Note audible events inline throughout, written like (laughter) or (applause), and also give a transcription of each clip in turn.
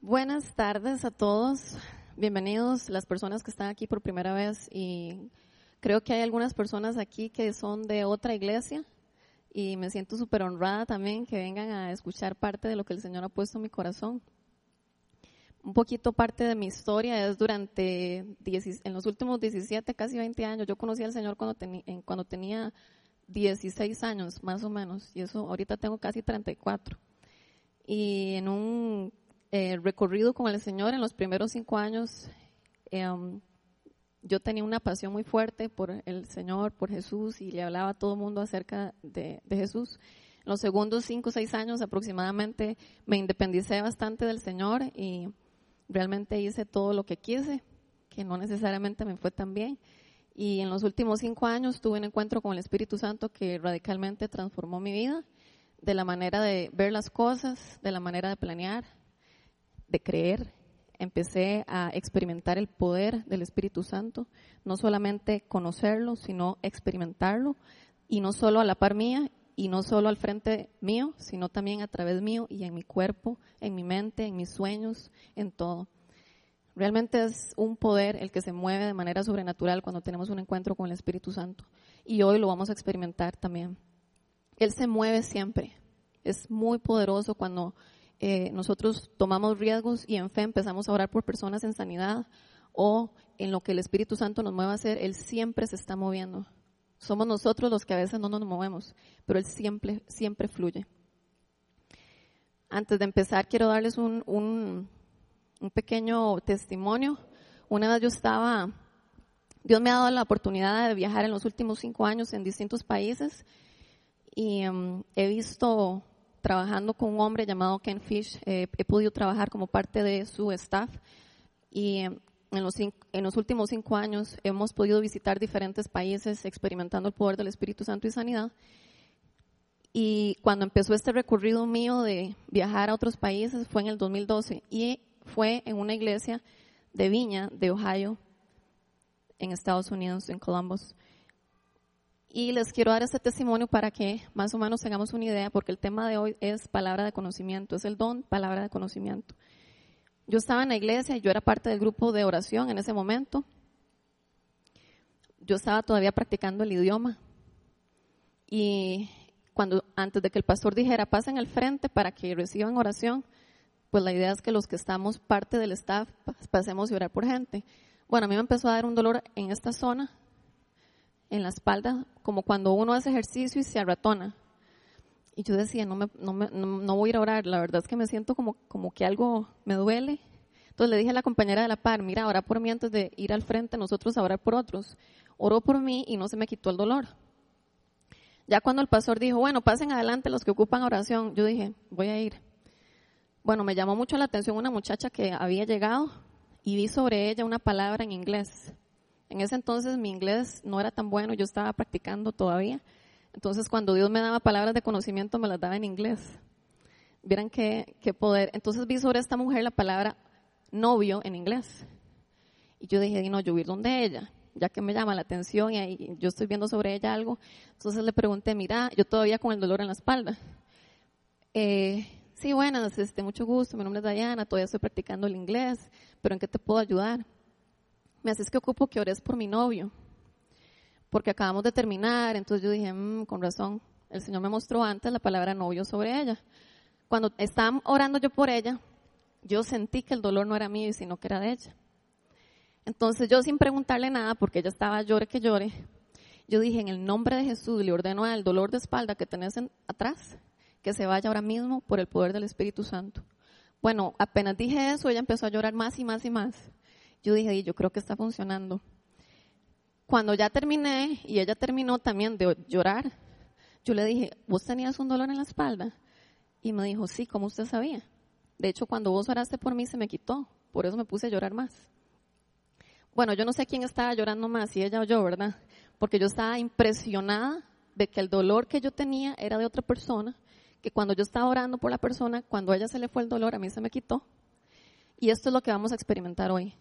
Buenas tardes a todos. Bienvenidos las personas que están aquí por primera vez y creo que hay algunas personas aquí que son de otra iglesia y me siento súper honrada también que vengan a escuchar parte de lo que el Señor ha puesto en mi corazón. Un poquito parte de mi historia es durante, en los últimos 17, casi 20 años, yo conocí al Señor cuando, cuando tenía 16 años, más o menos, y eso ahorita tengo casi 34. Y en un eh, recorrido con el Señor en los primeros cinco años, em, yo tenía una pasión muy fuerte por el Señor, por Jesús, y le hablaba a todo el mundo acerca de, Jesús. En los segundos cinco o seis años aproximadamente me independicé bastante del Señor y realmente hice todo lo que quise, que no necesariamente me fue tan bien. Y en los últimos cinco años tuve un encuentro con el Espíritu Santo que radicalmente transformó mi vida, de la manera de ver las cosas, de la manera de planear, de creer, empecé a experimentar el poder del Espíritu Santo, no solamente conocerlo, sino experimentarlo, y no solo a la par mía, y no solo al frente mío, sino también a través mío y en mi cuerpo, en mi mente, en mis sueños, en todo. Realmente es un poder el que se mueve de manera sobrenatural cuando tenemos un encuentro con el Espíritu Santo. Y hoy lo vamos a experimentar también. Él se mueve siempre. Es muy poderoso cuando eh, nosotros tomamos riesgos y en fe empezamos a orar por personas en sanidad o en lo que el Espíritu Santo nos mueva a hacer, Él siempre se está moviendo. Somos nosotros los que a veces no nos movemos, pero Él siempre, siempre fluye. Antes de empezar, quiero darles un, un, pequeño testimonio. Una vez yo estaba, Dios me ha dado la oportunidad de viajar en los últimos cinco años en distintos países y em, he visto trabajando con un hombre llamado Ken Fish. Eh, he podido trabajar como parte de su staff y los, en los últimos cinco años hemos podido visitar diferentes países experimentando el poder del Espíritu Santo y sanidad. Y cuando empezó este recorrido mío de viajar a otros países fue en el 2012 y fue en una iglesia de Viña, de Ohio, en Estados Unidos, en Columbus. Y les quiero dar este testimonio para que más o menos tengamos una idea, porque el tema de hoy es palabra de conocimiento, es el don, palabra de conocimiento. Yo estaba en la iglesia, yo era parte del grupo de oración en ese momento. Yo estaba todavía practicando el idioma. Y cuando antes de que el pastor dijera, pasen al frente para que reciban oración, pues la idea es que los que estamos parte del staff pasemos a orar por gente. Bueno, a mí me empezó a dar un dolor en esta zona en la espalda, como cuando uno hace ejercicio y se arratona. Y yo decía, no, me, no, me, no, voy a orar, la verdad es que me siento como, como que algo me duele. Entonces le dije a la compañera de la par, mira, ora por mí antes de ir al frente, nosotros a orar por otros. Oró por mí y no se me quitó el dolor. Ya cuando el pastor dijo, bueno, pasen adelante los que ocupan oración, yo dije, voy a ir. Bueno, me llamó mucho la atención una muchacha que había llegado y vi sobre ella una palabra en inglés. En ese entonces mi inglés no era tan bueno, yo estaba practicando todavía. Entonces cuando Dios me daba palabras de conocimiento me las daba en inglés. Vieran qué, poder. Entonces vi sobre esta mujer la palabra novio en inglés. Y yo dije, no, yo voy donde ella, ya que me llama la atención y yo estoy viendo sobre ella algo. Entonces le pregunté, mira, yo todavía con el dolor en la espalda. Eh, sí, buenas, este, mucho gusto, mi nombre es Diana, todavía estoy practicando el inglés, pero ¿en qué te puedo ayudar? Me haces que ocupo que ores por mi novio, porque acabamos de terminar, entonces yo dije, mm, con razón, el Señor me mostró antes la palabra novio sobre ella. Cuando estaba orando yo por ella, yo sentí que el dolor no era mío, sino que era de ella. Entonces yo sin preguntarle nada, porque ella estaba llore que llore, yo dije, en el nombre de Jesús le ordeno al dolor de espalda que tenés atrás, que se vaya ahora mismo por el poder del Espíritu Santo. Bueno, apenas dije eso, ella empezó a llorar más y más y más yo dije, yo creo que está funcionando. Cuando ya terminé y ella terminó también de llorar, yo le dije, ¿vos tenías un dolor en la espalda? Y me dijo, sí, ¿cómo usted sabía? De hecho, cuando vos oraste por mí se me quitó, por eso me puse a llorar más. Bueno, yo no sé quién estaba llorando más, si ella o yo, ¿verdad? Porque yo estaba impresionada de que el dolor que yo tenía era de otra persona, que cuando yo estaba orando por la persona, cuando a ella se le fue el dolor, a mí se me quitó. Y esto es lo que vamos a experimentar hoy.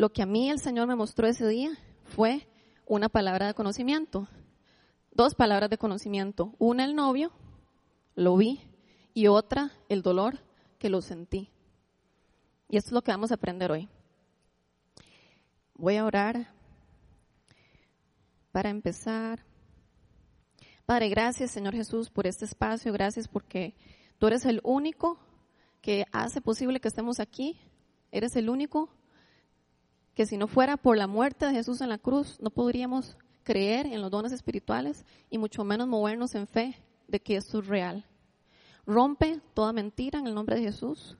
Lo que a mí el Señor me mostró ese día fue una palabra de conocimiento, dos palabras de conocimiento. Una el novio, lo vi, y otra el dolor que lo sentí. Y esto es lo que vamos a aprender hoy. Voy a orar para empezar. Padre, gracias Señor Jesús por este espacio, gracias porque tú eres el único que hace posible que estemos aquí, eres el único que si no fuera por la muerte de Jesús en la cruz, no podríamos creer en los dones espirituales y mucho menos movernos en fe de que esto es real. Rompe toda mentira en el nombre de Jesús.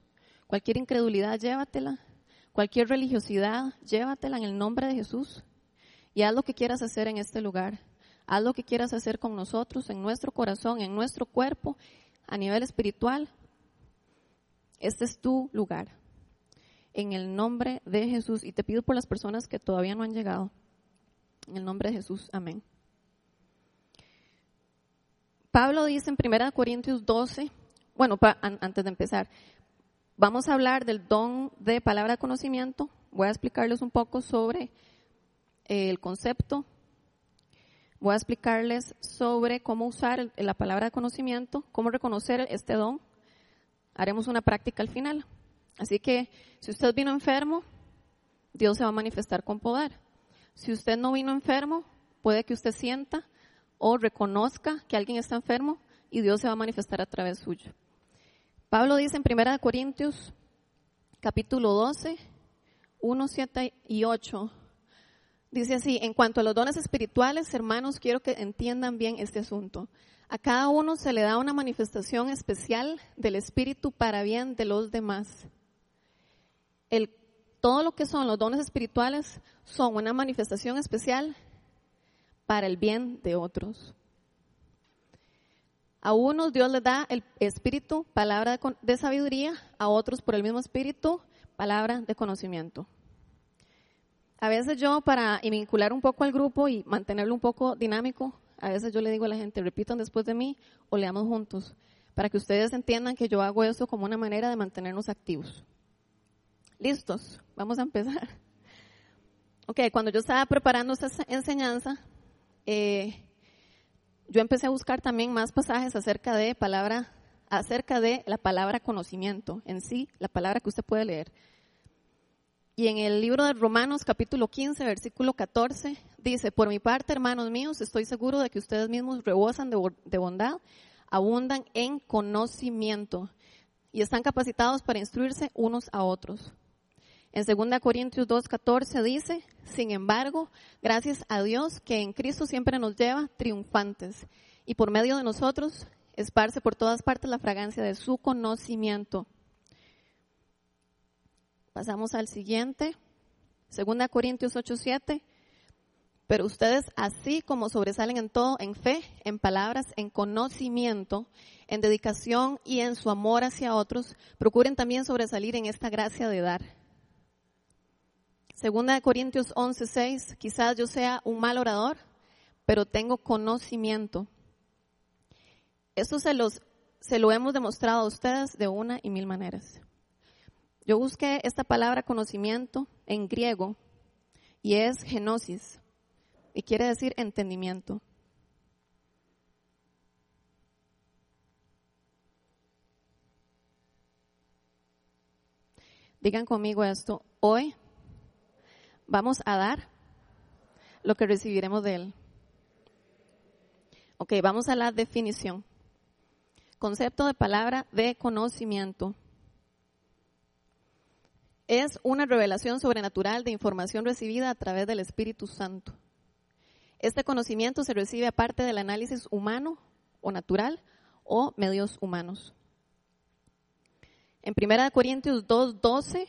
Cualquier incredulidad, llévatela. Cualquier religiosidad, llévatela en el nombre de Jesús. Y haz lo que quieras hacer en este lugar. Haz lo que quieras hacer con nosotros, en nuestro corazón, en nuestro cuerpo, a nivel espiritual. Este es tu lugar. En el nombre de Jesús. Y te pido por las personas que todavía no han llegado. En el nombre de Jesús. Amén. Pablo dice en 1 Corintios 12, bueno, antes de empezar, vamos a hablar del don de palabra de conocimiento. Voy a explicarles un poco sobre el concepto. Voy a explicarles sobre cómo usar la palabra de conocimiento, cómo reconocer este don. Haremos una práctica al final. Así que si usted vino enfermo, Dios se va a manifestar con poder. Si usted no vino enfermo, puede que usted sienta o reconozca que alguien está enfermo y Dios se va a manifestar a través suyo. Pablo dice en 1 Corintios capítulo 12, 1, 7 y 8, dice así, en cuanto a los dones espirituales, hermanos, quiero que entiendan bien este asunto. A cada uno se le da una manifestación especial del Espíritu para bien de los demás. El, todo lo que son los dones espirituales son una manifestación especial para el bien de otros. A unos Dios les da el espíritu, palabra de, sabiduría, a otros por el mismo espíritu, palabra de conocimiento. A veces yo, para vincular un poco al grupo y mantenerlo un poco dinámico, a veces yo le digo a la gente, repitan después de mí o leamos juntos, para que ustedes entiendan que yo hago eso como una manera de mantenernos activos. ¿Listos? Vamos a empezar. Ok, cuando yo estaba preparando esta enseñanza, eh, yo empecé a buscar también más pasajes acerca de palabra, acerca de la palabra conocimiento en sí, la palabra que usted puede leer. Y en el libro de Romanos capítulo 15, versículo 14, dice, por mi parte, hermanos míos, estoy seguro de que ustedes mismos rebosan de bondad, abundan en conocimiento y están capacitados para instruirse unos a otros. En 2 Corintios 2.14 dice, sin embargo, gracias a Dios que en Cristo siempre nos lleva triunfantes y por medio de nosotros esparce por todas partes la fragancia de su conocimiento. Pasamos al siguiente, 2 Corintios 8.7. Pero ustedes, así como sobresalen en todo, en fe, en palabras, en conocimiento, en dedicación y en su amor hacia otros, procuren también sobresalir en esta gracia de dar. Segunda de Corintios 11, 6, quizás yo sea un mal orador, pero tengo conocimiento. Esto se, los, se lo hemos demostrado a ustedes de una y mil maneras. Yo busqué esta palabra conocimiento en griego y es genosis y quiere decir entendimiento. Digan conmigo esto, hoy vamos a dar lo que recibiremos de Él. Ok, vamos a la definición. Concepto de palabra de conocimiento. Es una revelación sobrenatural de información recibida a través del Espíritu Santo. Este conocimiento se recibe aparte del análisis humano o natural o medios humanos. En 1 Corintios 2, 12,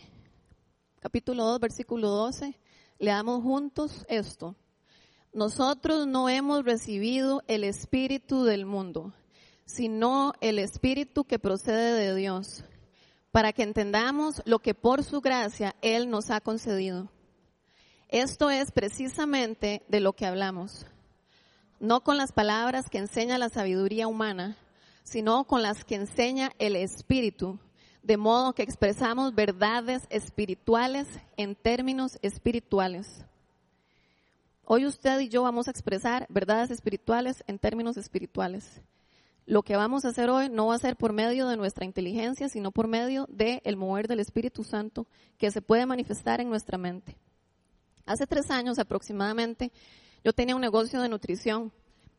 capítulo 2, versículo 12, Leamos juntos esto. Nosotros no hemos recibido el espíritu del mundo, sino el espíritu que procede de Dios, para que entendamos lo que por su gracia Él nos ha concedido. Esto es precisamente de lo que hablamos, no con las palabras que enseña la sabiduría humana, sino con las que enseña el espíritu de modo que expresamos verdades espirituales en términos espirituales. Hoy usted y yo vamos a expresar verdades espirituales en términos espirituales. lo que vamos a hacer hoy no va a ser por medio de nuestra inteligencia, sino por medio del mover del Espíritu Santo que se puede manifestar en nuestra mente. Hace tres años aproximadamente, yo tenía un negocio de nutrición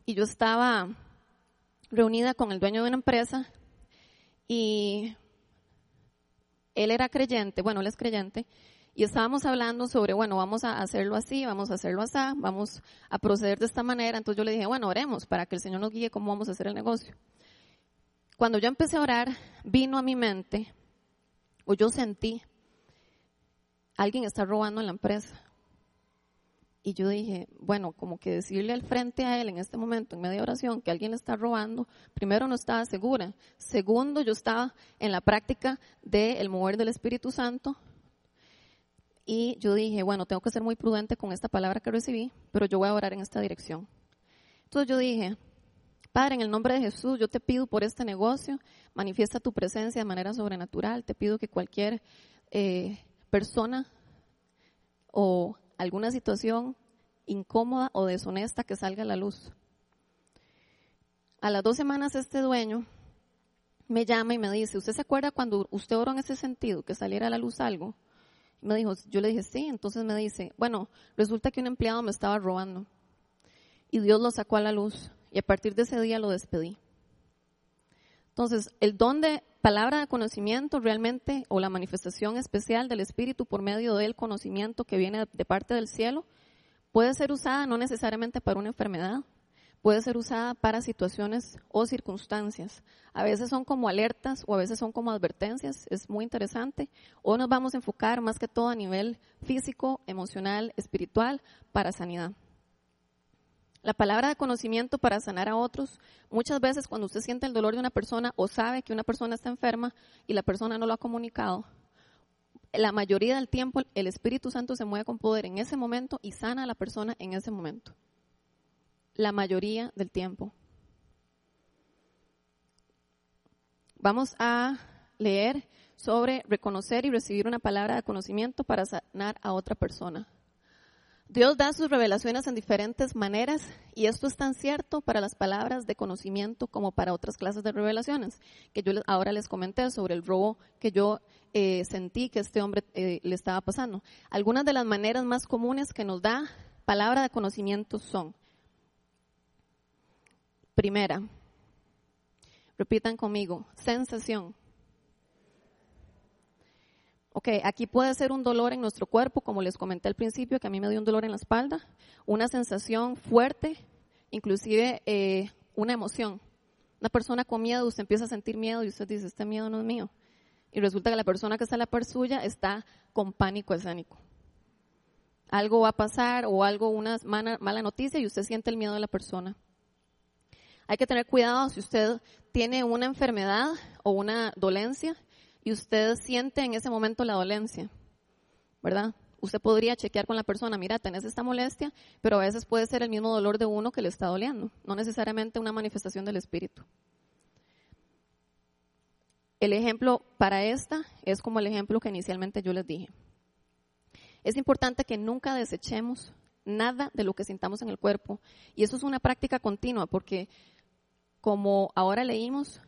y yo estaba reunida con el dueño de una empresa y él era creyente, bueno, él es creyente, y estábamos hablando sobre, bueno, vamos a hacerlo así, vamos a hacerlo así, vamos a proceder de esta manera. Entonces yo le dije, bueno, oremos para que el Señor nos guíe cómo vamos a hacer el negocio. Cuando yo empecé a orar, vino a mi mente, o yo sentí, alguien está robando en la empresa. Y yo dije, bueno, como que decirle al frente a él en este momento, en media oración, que alguien le está robando, primero no estaba segura. Segundo, yo estaba en la práctica del mover del Espíritu Santo. Y yo dije, bueno, tengo que ser muy prudente con esta palabra que recibí, pero yo voy a orar en esta dirección. Entonces yo dije, Padre, en el nombre de Jesús, yo te pido por este negocio, manifiesta tu presencia de manera sobrenatural. Te pido que cualquier eh, persona o alguna situación incómoda o deshonesta que salga a la luz. A las dos semanas este dueño me llama y me dice, ¿usted se acuerda cuando usted oró en ese sentido, que saliera a la luz algo? me dijo, yo le dije, sí, entonces me dice, bueno, resulta que un empleado me estaba robando y Dios lo sacó a la luz y a partir de ese día lo despedí. Entonces, el don de palabra de conocimiento realmente, o la manifestación especial del Espíritu por medio del conocimiento que viene de parte del cielo, puede ser usada no necesariamente para una enfermedad, puede ser usada para situaciones o circunstancias. A veces son como alertas o a veces son como advertencias, es muy interesante. O nos vamos a enfocar más que todo a nivel físico, emocional, espiritual, para sanidad. La palabra de conocimiento para sanar a otros, muchas veces cuando usted siente el dolor de una persona o sabe que una persona está enferma y la persona no lo ha comunicado, la mayoría del tiempo el Espíritu Santo se mueve con poder en ese momento y sana a la persona en ese momento. La mayoría del tiempo. Vamos a leer sobre reconocer y recibir una palabra de conocimiento para sanar a otra persona. Dios da sus revelaciones en diferentes maneras y esto es tan cierto para las palabras de conocimiento como para otras clases de revelaciones, que yo ahora les comenté sobre el robo que yo eh, sentí que este hombre eh, le estaba pasando. Algunas de las maneras más comunes que nos da palabra de conocimiento son, primera, repitan conmigo, sensación. Ok, aquí puede ser un dolor en nuestro cuerpo, como les comenté al principio, que a mí me dio un dolor en la espalda, una sensación fuerte, inclusive eh, una emoción. Una persona con miedo, usted empieza a sentir miedo y usted dice, este miedo no es mío. Y resulta que la persona que está a la par suya está con pánico escénico. Algo va a pasar o algo, una mala, mala noticia y usted siente el miedo de la persona. Hay que tener cuidado si usted tiene una enfermedad o una dolencia y usted siente en ese momento la dolencia, ¿verdad? Usted podría chequear con la persona, mira, tenés esta molestia, pero a veces puede ser el mismo dolor de uno que le está doliendo, no necesariamente una manifestación del espíritu. El ejemplo para esta es como el ejemplo que inicialmente yo les dije. Es importante que nunca desechemos nada de lo que sintamos en el cuerpo. Y eso es una práctica continua porque, como ahora leímos,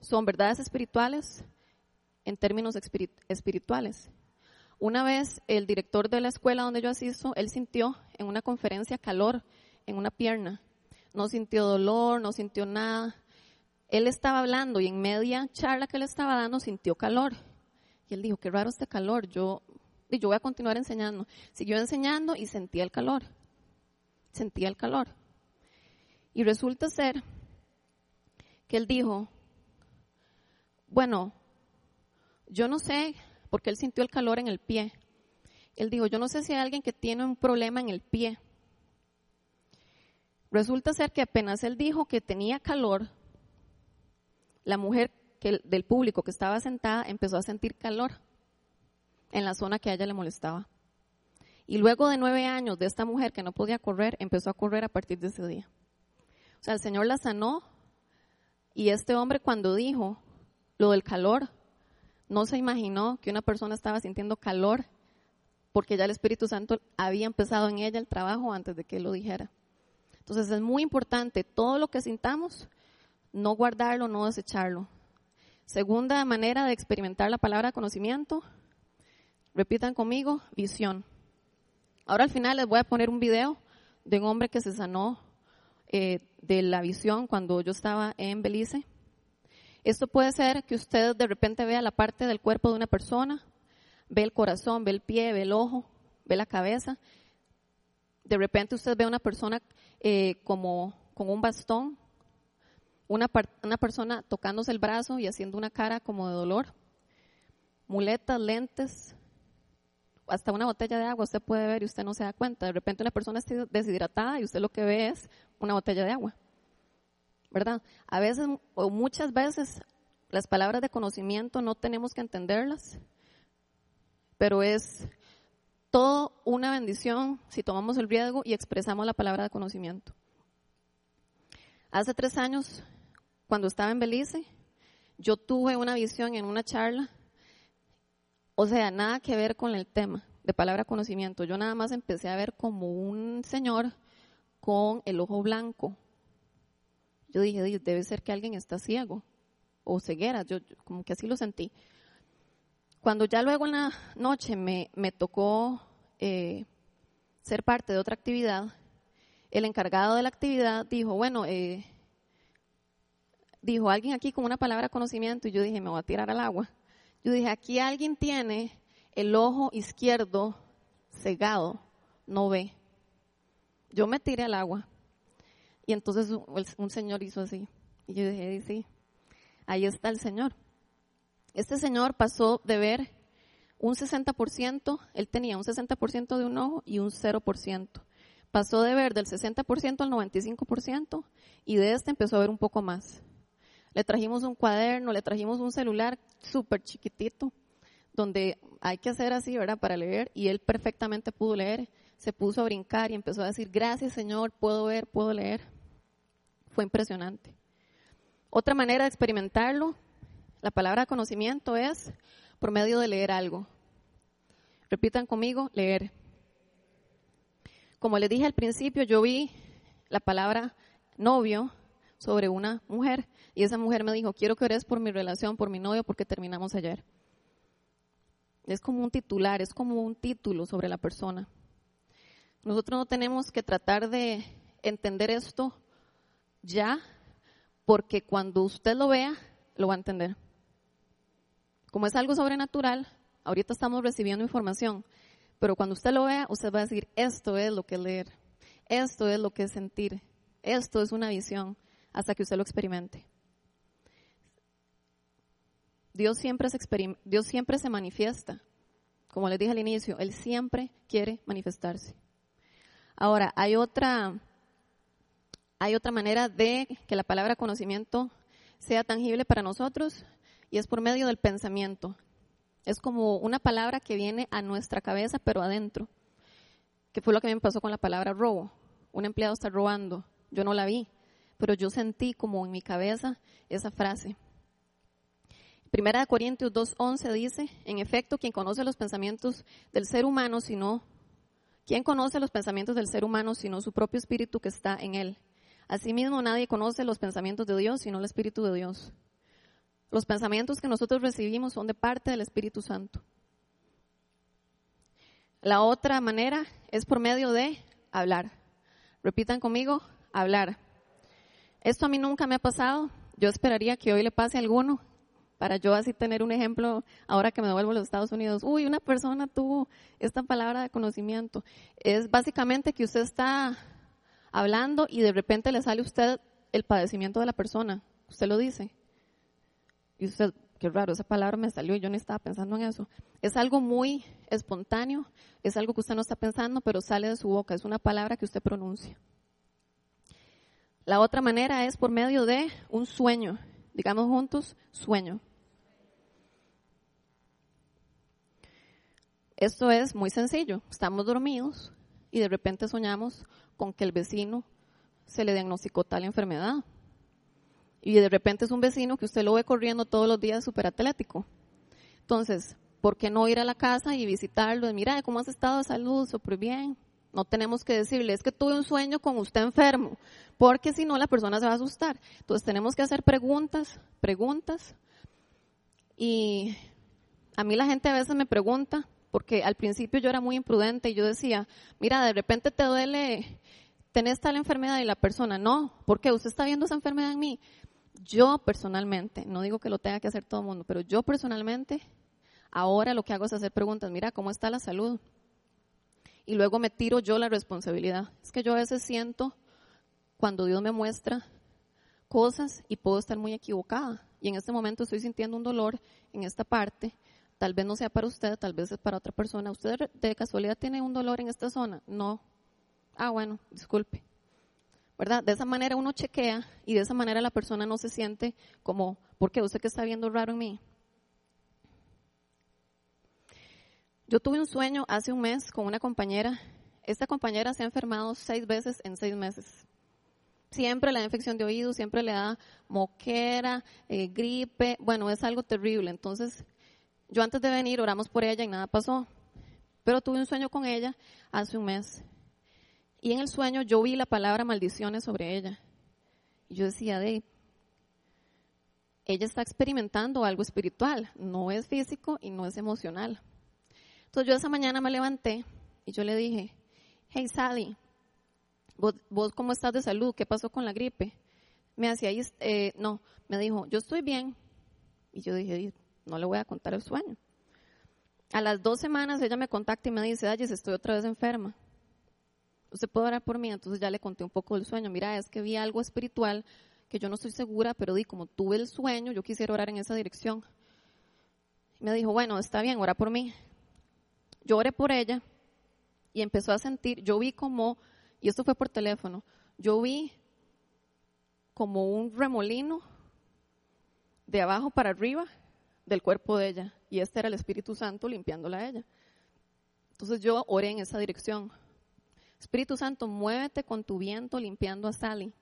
son verdades espirituales, en términos espirituales. Una vez el director de la escuela donde yo asisto, él sintió en una conferencia calor en una pierna. No sintió dolor, no sintió nada. Él estaba hablando y en media charla que le estaba dando sintió calor. Y él dijo, qué raro este calor, yo, yo voy a continuar enseñando. Siguió enseñando y sentía el calor. Sentía el calor. Y resulta ser que él dijo, bueno, yo no sé, porque él sintió el calor en el pie. Él dijo, yo no sé si hay alguien que tiene un problema en el pie. Resulta ser que apenas él dijo que tenía calor, la mujer del público que estaba sentada empezó a sentir calor en la zona que a ella le molestaba. Y luego de nueve años de esta mujer que no podía correr, empezó a correr a partir de ese día. O sea, el Señor la sanó y este hombre cuando dijo lo del calor, no se imaginó que una persona estaba sintiendo calor porque ya el Espíritu Santo había empezado en ella el trabajo antes de que lo dijera. Entonces es muy importante, todo lo que sintamos no guardarlo, no desecharlo. Segunda manera de experimentar la palabra conocimiento, repitan conmigo, visión. Ahora al final les voy a poner un video de un hombre que se sanó eh, de la visión cuando yo estaba en Belice. Esto puede ser que usted de repente vea la parte del cuerpo de una persona, ve el corazón, ve el pie, ve el ojo, ve la cabeza. De repente usted ve a una persona eh, como con un bastón, una, una persona tocándose el brazo y haciendo una cara como de dolor, muletas, lentes, hasta una botella de agua usted puede ver y usted no se da cuenta. De repente una persona está deshidratada y usted lo que ve es una botella de agua. ¿Verdad? A veces o muchas veces las palabras de conocimiento no tenemos que entenderlas, pero es todo una bendición si tomamos el riesgo y expresamos la palabra de conocimiento. Hace tres años, cuando estaba en Belice, yo tuve una visión en una charla o sea, nada que ver con el tema de palabra conocimiento. Yo nada más empecé a ver como un señor con el ojo blanco. Yo dije, debe ser que alguien está ciego o ceguera. Yo, como que así lo sentí. Cuando ya luego en la noche me, tocó eh, ser parte de otra actividad, el encargado de la actividad dijo, bueno, eh, dijo alguien aquí con una palabra conocimiento y yo dije, me voy a tirar al agua. Yo dije, aquí alguien tiene el ojo izquierdo cegado, no ve. Yo me tiré al agua. Y entonces un señor hizo así. Y yo dije, sí, ahí está el señor. Este señor pasó de ver un 60%, él tenía un 60% de un ojo y un 0%. Pasó de ver del 60% al 95% y de este empezó a ver un poco más. Le trajimos un cuaderno, le trajimos un celular súper chiquitito, donde hay que hacer así, ¿verdad?, para leer, y él perfectamente pudo leer, se puso a brincar y empezó a decir, gracias Señor, puedo ver, puedo leer. Fue impresionante. Otra manera de experimentarlo, la palabra conocimiento es por medio de leer algo. Repitan conmigo, leer. Como les dije al principio, yo vi la palabra novio sobre una mujer y esa mujer me dijo, quiero que ores por mi relación, por mi novio, porque terminamos ayer. Es como un titular, es como un título sobre la persona. Nosotros no tenemos que tratar de entender esto ya, porque cuando usted lo vea, lo va a entender. Como es algo sobrenatural, ahorita estamos recibiendo información, pero cuando usted lo vea, usted va a decir, esto es lo que es leer, esto es lo que es sentir, esto es una visión, hasta que usted lo experimente. Dios siempre, se Dios siempre se manifiesta. Como les dije al inicio, Él siempre quiere manifestarse. Ahora, hay otra, hay otra manera de que la palabra conocimiento sea tangible para nosotros y es por medio del pensamiento. Es como una palabra que viene a nuestra cabeza, pero adentro. Que fue lo que me pasó con la palabra robo. Un empleado está robando. Yo no la vi, pero yo sentí como en mi cabeza esa frase. Primera de Corintios 2.11 dice, en efecto, quien conoce los pensamientos del ser humano, sino, ¿quién conoce los pensamientos del ser humano sino su propio espíritu que está en él? Asimismo, nadie conoce los pensamientos de Dios sino el Espíritu de Dios. Los pensamientos que nosotros recibimos son de parte del Espíritu Santo. La otra manera es por medio de hablar. Repitan conmigo, hablar. Esto a mí nunca me ha pasado. Yo esperaría que hoy le pase a alguno para yo así tener un ejemplo ahora que me devuelvo a los Estados Unidos. Uy, una persona tuvo esta palabra de conocimiento. Es básicamente que usted está hablando y de repente le sale a usted el padecimiento de la persona. Usted lo dice. Y usted, qué raro, esa palabra me salió y yo no estaba pensando en eso. Es algo muy espontáneo, es algo que usted no está pensando, pero sale de su boca. Es una palabra que usted pronuncia. La otra manera es por medio de un sueño. Digamos juntos, sueño. Esto es muy sencillo. Estamos dormidos y de repente soñamos con que el vecino se le diagnosticó tal enfermedad. Y de repente es un vecino que usted lo ve corriendo todos los días súper atlético. Entonces, ¿por qué no ir a la casa y visitarlo? Y mira, ¿cómo has estado de salud? Súper bien. No tenemos que decirle, es que tuve un sueño con usted enfermo, porque si no la persona se va a asustar. Entonces tenemos que hacer preguntas, preguntas. Y a mí la gente a veces me pregunta, porque al principio yo era muy imprudente y yo decía, mira, de repente te duele, tenés tal enfermedad y la persona, no, porque usted está viendo esa enfermedad en mí. Yo personalmente, no digo que lo tenga que hacer todo el mundo, pero yo personalmente, ahora lo que hago es hacer preguntas, mira, ¿cómo está la salud? Y luego me tiro yo la responsabilidad. Es que yo a veces siento cuando Dios me muestra cosas y puedo estar muy equivocada. Y en este momento estoy sintiendo un dolor en esta parte. Tal vez no sea para usted, tal vez es para otra persona. ¿Usted de casualidad tiene un dolor en esta zona? No. Ah, bueno, disculpe. ¿verdad? De esa manera uno chequea y de esa manera la persona no se siente como, ¿por qué usted que está viendo raro en mí? Yo tuve un sueño hace un mes con una compañera. Esta compañera se ha enfermado seis veces en seis meses. Siempre le da infección de oído, siempre le da moquera, eh, gripe. Bueno, es algo terrible. Entonces, yo antes de venir oramos por ella y nada pasó. Pero tuve un sueño con ella hace un mes. Y en el sueño yo vi la palabra maldiciones sobre ella. Y yo decía, de, ella está experimentando algo espiritual, no es físico y no es emocional. Entonces yo esa mañana me levanté y yo le dije, hey Sally, ¿vos, cómo estás de salud? ¿Qué pasó con la gripe? Me hacía, eh, no, me dijo, yo estoy bien. Y yo dije, no le voy a contar el sueño. A las dos semanas ella me contacta y me dice, ay, estoy otra vez enferma usted puede orar por mí, entonces ya le conté un poco del sueño, mira, es que vi algo espiritual que yo no estoy segura, pero di, como tuve el sueño, yo quisiera orar en esa dirección. me dijo, bueno, está bien, ora por mí. Yo oré por ella y empezó a sentir, yo vi como, y esto fue por teléfono, yo vi como un remolino de abajo para arriba del cuerpo de ella, y este era el Espíritu Santo limpiándola a ella. Entonces yo oré en esa dirección. Espíritu Santo, muévete con tu viento limpiando a Sally.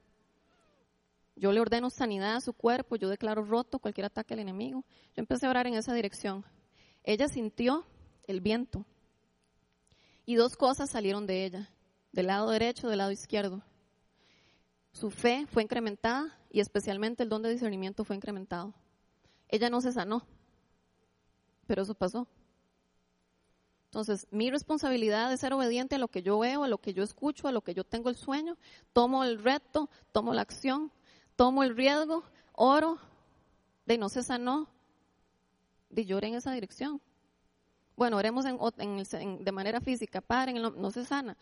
Yo le ordeno sanidad a su cuerpo, yo declaro roto cualquier ataque al enemigo. Yo empecé a orar en esa dirección. Ella sintió el viento y dos cosas salieron de ella, del lado derecho, del lado izquierdo. Su fe fue incrementada y especialmente el don de discernimiento fue incrementado. Ella no se sanó, pero eso pasó. Entonces, mi responsabilidad es ser obediente a lo que yo veo, a lo que yo escucho, a lo que yo tengo el sueño. Tomo el reto, tomo la acción, tomo el riesgo, oro, de no se sanó, de lloré en esa dirección. Bueno, oremos en, de manera física, padre, no se sana.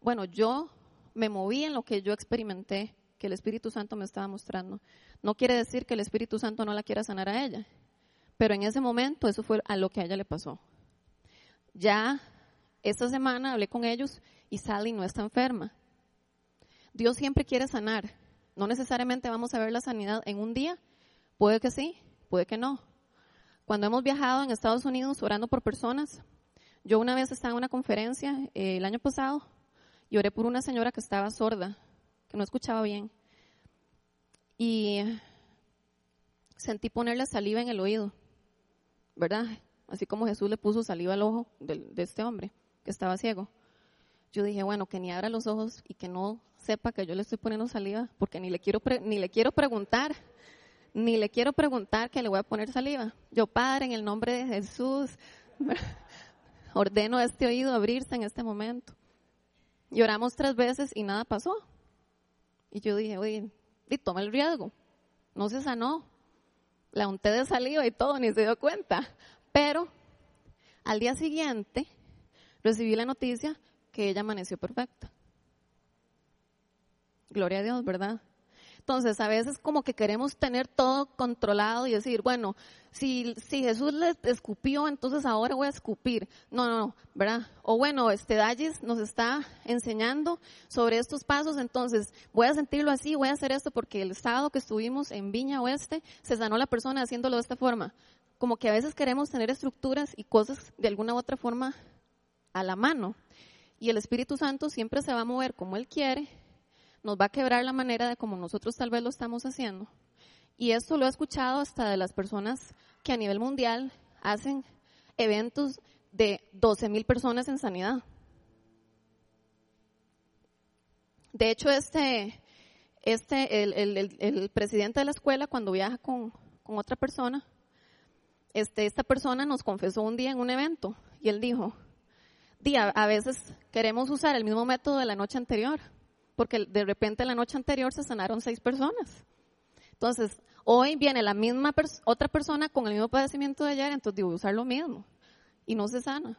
Bueno, yo me moví en lo que yo experimenté, que el Espíritu Santo me estaba mostrando. No quiere decir que el Espíritu Santo no la quiera sanar a ella, pero en ese momento eso fue a lo que a ella le pasó. Ya esta semana hablé con ellos y Sally no está enferma. Dios siempre quiere sanar. No necesariamente vamos a ver la sanidad en un día. Puede que sí, puede que no. Cuando hemos viajado en Estados Unidos orando por personas, yo una vez estaba en una conferencia eh, el año pasado y oré por una señora que estaba sorda, que no escuchaba bien. Y sentí ponerle saliva en el oído, ¿verdad? así como Jesús le puso saliva al ojo de, este hombre que estaba ciego. Yo dije, bueno, que ni abra los ojos y que no sepa que yo le estoy poniendo saliva, porque ni le quiero, ni le quiero preguntar, ni le quiero preguntar que le voy a poner saliva. Yo, Padre, en el nombre de Jesús, (laughs) ordeno a este oído abrirse en este momento. Lloramos tres veces y nada pasó. Y yo dije, oye, y toma el riesgo. No se sanó. La unté de saliva y todo, ni se dio cuenta. Pero al día siguiente recibí la noticia que ella amaneció perfecta. Gloria a Dios, ¿verdad? Entonces, a veces como que queremos tener todo controlado y decir, bueno, si, si Jesús le escupió, entonces ahora voy a escupir. No, no, no, ¿verdad? O bueno, este Dallis nos está enseñando sobre estos pasos, entonces voy a sentirlo así, voy a hacer esto porque el sábado que estuvimos en Viña Oeste se sanó la persona haciéndolo de esta forma como que a veces queremos tener estructuras y cosas de alguna u otra forma a la mano. Y el Espíritu Santo siempre se va a mover como Él quiere, nos va a quebrar la manera de como nosotros tal vez lo estamos haciendo. Y esto lo he escuchado hasta de las personas que a nivel mundial hacen eventos de 12 mil personas en sanidad. De hecho, este, este, el, el, el, presidente de la escuela, cuando viaja con, con otra persona, este, esta persona nos confesó un día en un evento y él dijo, día, a veces queremos usar el mismo método de la noche anterior, porque de repente la noche anterior se sanaron seis personas. Entonces, hoy viene la misma otra persona con el mismo padecimiento de ayer, entonces digo, usar lo mismo y no se sana.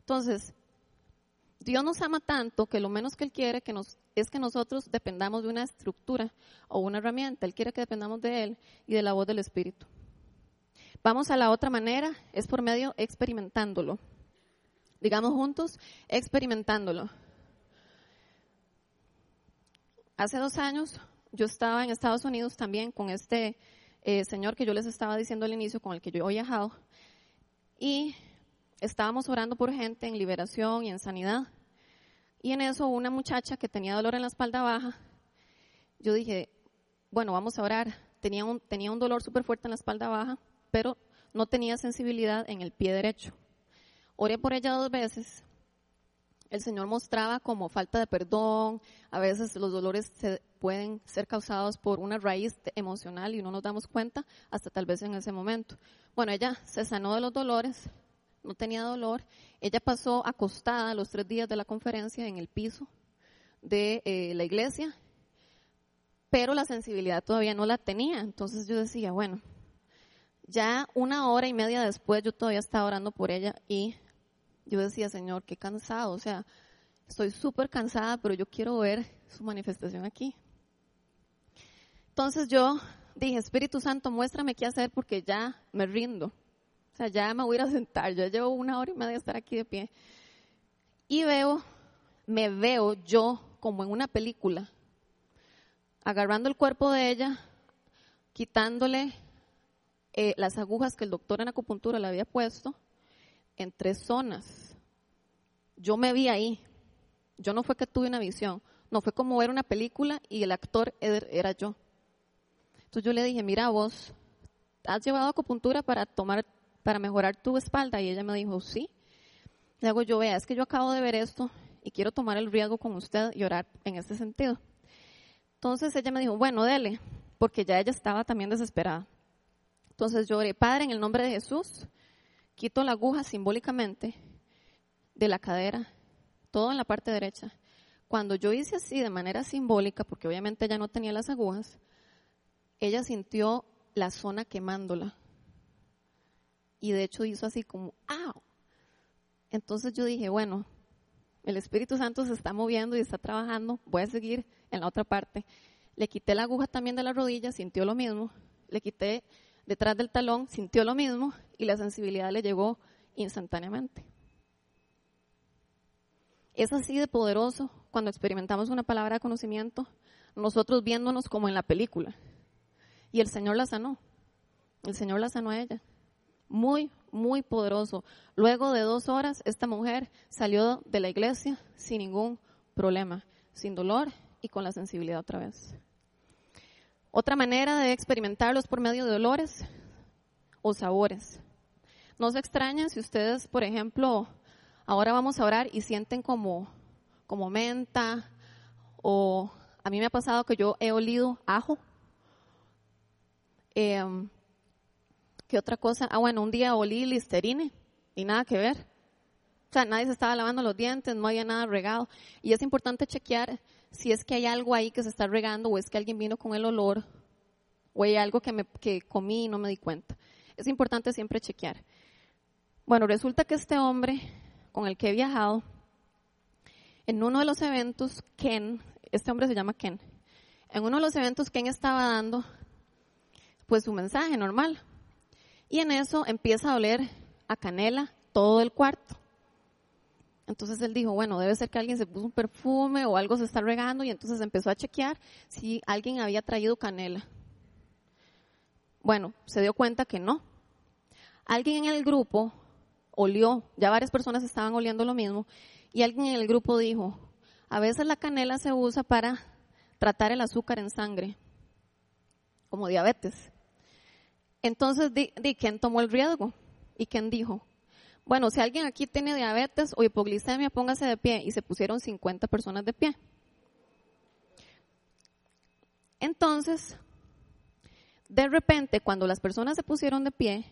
Entonces, Dios nos ama tanto que lo menos que Él quiere que nos, es que nosotros dependamos de una estructura o una herramienta. Él quiere que dependamos de Él y de la voz del Espíritu. Vamos a la otra manera, es por medio experimentándolo. Digamos juntos, experimentándolo. Hace dos años yo estaba en Estados Unidos también con este eh, señor que yo les estaba diciendo al inicio, con el que yo he viajado, y estábamos orando por gente en liberación y en sanidad. Y en eso una muchacha que tenía dolor en la espalda baja, yo dije, bueno, vamos a orar. Tenía un, tenía un dolor súper fuerte en la espalda baja, pero no tenía sensibilidad en el pie derecho. Oré por ella dos veces. El Señor mostraba como falta de perdón. A veces los dolores pueden ser causados por una raíz emocional y no nos damos cuenta hasta tal vez en ese momento. Bueno, ella se sanó de los dolores, no tenía dolor. Ella pasó acostada los tres días de la conferencia en el piso de eh, la iglesia, pero la sensibilidad todavía no la tenía. Entonces yo decía, bueno, ya una hora y media después yo todavía estaba orando por ella y yo decía, Señor, qué cansado, o sea, estoy súper cansada, pero yo quiero ver su manifestación aquí. Entonces yo dije, Espíritu Santo, muéstrame qué hacer porque ya me rindo. O sea, ya me voy a ir a sentar, ya llevo una hora y media de estar aquí de pie. Y veo, me veo yo como en una película, agarrando el cuerpo de ella, quitándole eh, las agujas que el doctor en acupuntura le había puesto en tres zonas. Yo me vi ahí. Yo no fue que tuve una visión, no fue como ver una película y el actor era yo. Entonces yo le dije, mira vos, ¿has llevado acupuntura para tomar para mejorar tu espalda? Y ella me dijo, sí. Le hago yo, vea, es que yo acabo de ver esto y quiero tomar el riesgo con usted y orar en este sentido. Entonces ella me dijo, bueno, dele, porque ya ella estaba también desesperada. Entonces yo oré, Padre, en el nombre de Jesús, quito la aguja simbólicamente de la cadera, todo en la parte derecha. Cuando yo hice así de manera simbólica, porque obviamente ella no tenía las agujas, ella sintió la zona quemándola y de hecho hizo así como, ¡ah! Entonces yo dije, bueno, el Espíritu Santo se está moviendo y está trabajando, voy a seguir en la otra parte. Le quité la aguja también de la rodilla, sintió lo mismo. Le quité detrás del talón, sintió lo mismo y la sensibilidad le llegó instantáneamente. Es así de poderoso cuando experimentamos una palabra de conocimiento, nosotros viéndonos como en la película. Y el Señor la sanó. El Señor la sanó a ella muy, muy poderoso. Luego de dos horas, esta mujer salió de la iglesia sin ningún problema, sin dolor y con la sensibilidad otra vez. Otra manera de experimentarlos por medio de dolores o sabores. No se extrañen si ustedes, por ejemplo, ahora vamos a orar y sienten como, como menta o a mí me ha pasado que yo he olido ajo. Eh, ¿Qué otra cosa? Ah, bueno, un día olí listerine y nada que ver. O sea, nadie se estaba lavando los dientes, no había nada regado. Y es importante chequear si es que hay algo ahí que se está regando o es que alguien vino con el olor o hay algo que, me, comí y no me di cuenta. Es importante siempre chequear. Bueno, resulta que este hombre con el que he viajado, en uno de los eventos, Ken, este hombre se llama Ken, en uno de los eventos Ken estaba dando, pues su mensaje normal, y en eso empieza a oler a canela todo el cuarto. Entonces él dijo, bueno, debe ser que alguien se puso un perfume o algo se está regando y entonces empezó a chequear si alguien había traído canela. Bueno, se dio cuenta que no. Alguien en el grupo olió, ya varias personas estaban oliendo lo mismo, y alguien en el grupo dijo, a veces la canela se usa para tratar el azúcar en sangre, como diabetes. Entonces, di, ¿quién tomó el riesgo? ¿Y quién dijo? Bueno, si alguien aquí tiene diabetes o hipoglicemia, póngase de pie. Y se pusieron 50 personas de pie. Entonces, de repente, cuando las personas se pusieron de pie,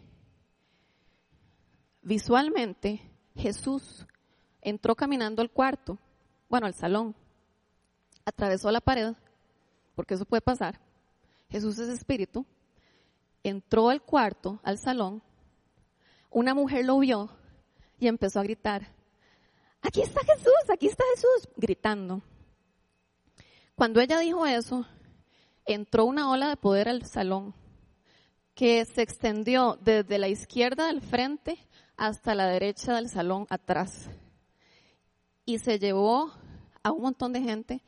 visualmente Jesús entró caminando al cuarto, bueno, al salón, atravesó la pared, porque eso puede pasar. Jesús es espíritu, entró al cuarto, al salón, una mujer lo vio y empezó a gritar, aquí está Jesús, aquí está Jesús, gritando. Cuando ella dijo eso, entró una ola de poder al salón que se extendió desde la izquierda del frente hasta la derecha del salón atrás. Y se llevó a un montón de gente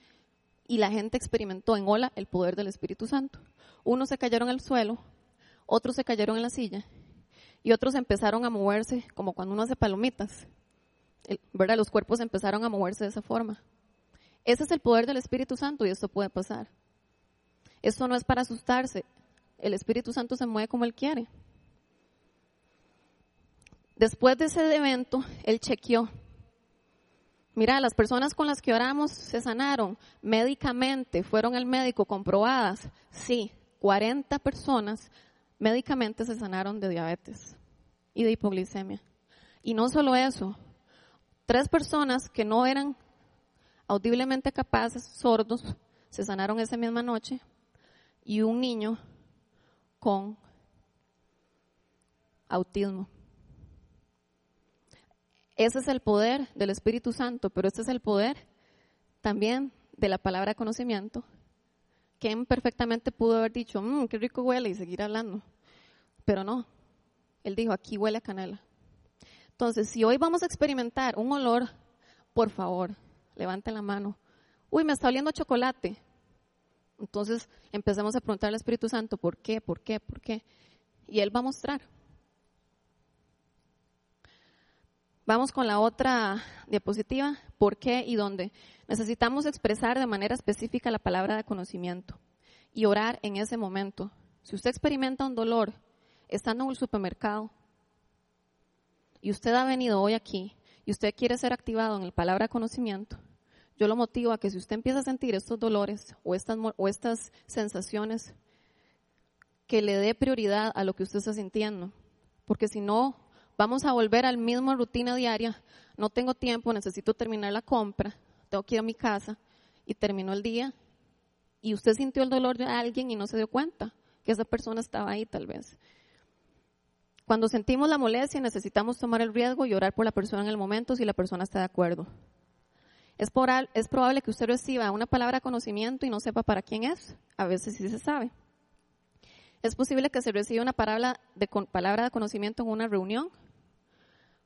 y la gente experimentó en ola el poder del Espíritu Santo. Unos se cayeron al suelo, otros se cayeron en la silla y otros empezaron a moverse como cuando uno hace palomitas. ¿Verdad? Los cuerpos empezaron a moverse de esa forma. Ese es el poder del Espíritu Santo y esto puede pasar. Esto no es para asustarse. El Espíritu Santo se mueve como Él quiere. Después de ese evento, Él chequeó. Mira, las personas con las que oramos se sanaron médicamente, fueron al médico comprobadas. Sí, 40 personas médicamente se sanaron de diabetes y de hipoglicemia. Y no solo eso, tres personas que no eran audiblemente capaces, sordos, se sanaron esa misma noche y un niño con autismo. Ese es el poder del Espíritu Santo, pero este es el poder también de la palabra conocimiento. Ken perfectamente pudo haber dicho, mmm, qué rico huele y seguir hablando. Pero no, él dijo, aquí huele a canela. Entonces, si hoy vamos a experimentar un olor, por favor, levante la mano. Uy, me está oliendo chocolate. Entonces, empecemos a preguntar al Espíritu Santo, ¿por qué? ¿Por qué? ¿Por qué? Y Él va a mostrar. Vamos con la otra diapositiva, ¿por qué y dónde? Necesitamos expresar de manera específica la palabra de conocimiento y orar en ese momento. Si usted experimenta un dolor estando en el supermercado y usted ha venido hoy aquí y usted quiere ser activado en la palabra conocimiento, yo lo motivo a que si usted empieza a sentir estos dolores o estas, o estas sensaciones, que le dé prioridad a lo que usted está sintiendo. Porque si no, vamos a volver al mismo rutina diaria. No tengo tiempo, necesito terminar la compra, tengo que ir a mi casa y terminó el día. Y usted sintió el dolor de alguien y no se dio cuenta que esa persona estaba ahí tal vez. Cuando sentimos la molestia necesitamos tomar el riesgo y orar por la persona en el momento si la persona está de acuerdo. Es, es probable que usted reciba una palabra de conocimiento y no sepa para quién es. A veces sí se sabe. Es posible que se reciba una palabra de, palabra de conocimiento en una reunión,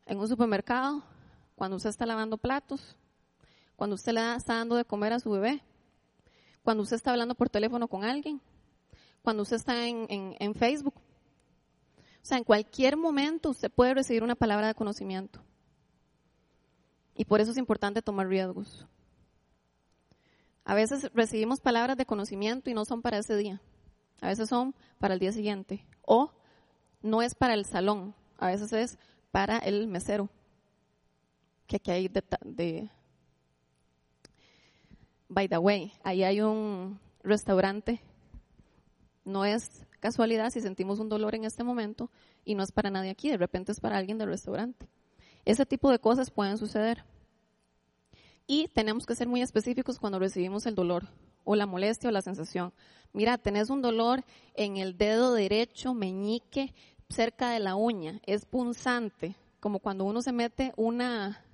en un supermercado, cuando usted está lavando platos, cuando usted le está dando de comer a su bebé, cuando usted está hablando por teléfono con alguien, cuando usted está en, Facebook. O sea, en cualquier momento usted puede recibir una palabra de conocimiento. Y por eso es importante tomar riesgos. A veces recibimos palabras de conocimiento y no son para ese día. A veces son para el día siguiente. O no es para el salón. A veces es para el mesero. Que aquí hay de, de By the way, ahí hay un restaurante. No es casualidad si sentimos un dolor en este momento y no es para nadie aquí, de repente es para alguien del restaurante. Ese tipo de cosas pueden suceder. Y tenemos que ser muy específicos cuando recibimos el dolor o la molestia o la sensación. Mira, tenés un dolor en el dedo derecho, meñique, cerca de la uña, es punzante, como cuando uno se mete una,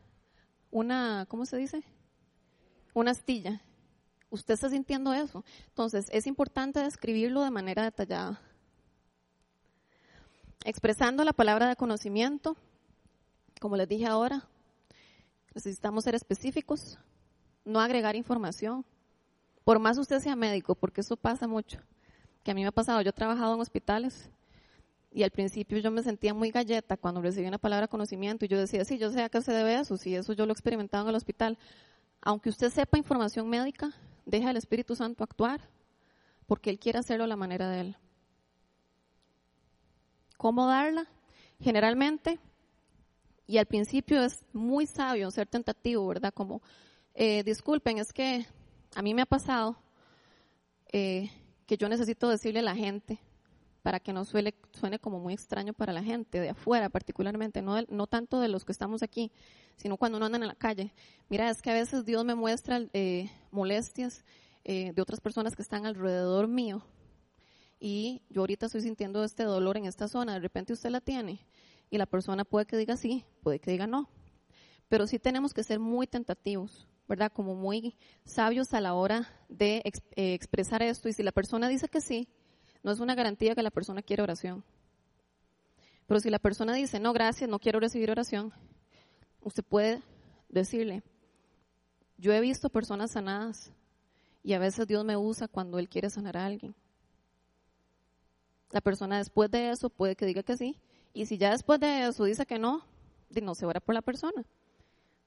una, ¿cómo se dice? Una astilla. Usted está sintiendo eso. Entonces, es importante describirlo de manera detallada. Expresando la palabra de conocimiento, como les dije ahora, necesitamos ser específicos, no agregar información. Por más usted sea médico, porque eso pasa mucho, que a mí me ha pasado, yo he trabajado en hospitales y al principio yo me sentía muy galleta cuando recibí una palabra conocimiento y yo decía, sí, yo sé a qué se debe eso, si eso yo lo he experimentado en el hospital. Aunque usted sepa información médica, deja al Espíritu Santo actuar, porque Él quiere hacerlo a la manera de Él. ¿Cómo darla? Generalmente y al principio es muy sabio ser tentativo, ¿verdad? Como, eh, disculpen, es que a mí me ha pasado eh, que yo necesito decirle a la gente para que no suele, suene como muy extraño para la gente de afuera particularmente, no, no tanto de los que estamos aquí, sino cuando uno anda en la calle. Mira, es que a veces Dios me muestra eh, molestias eh, de otras personas que están alrededor mío y yo ahorita estoy sintiendo este dolor en esta zona, de repente usted la tiene y la persona puede que diga sí, puede que diga no, pero sí tenemos que ser muy tentativos, ¿verdad? Como muy sabios a la hora de eh, expresar esto y si la persona dice que sí, no es una garantía que la persona quiere oración. Pero si la persona dice, no, gracias, no quiero recibir oración, usted puede decirle, yo he visto personas sanadas y a veces Dios me usa cuando Él quiere sanar a alguien. La persona después de eso puede que diga que sí, y si ya después de eso dice que no, no se ora por la persona.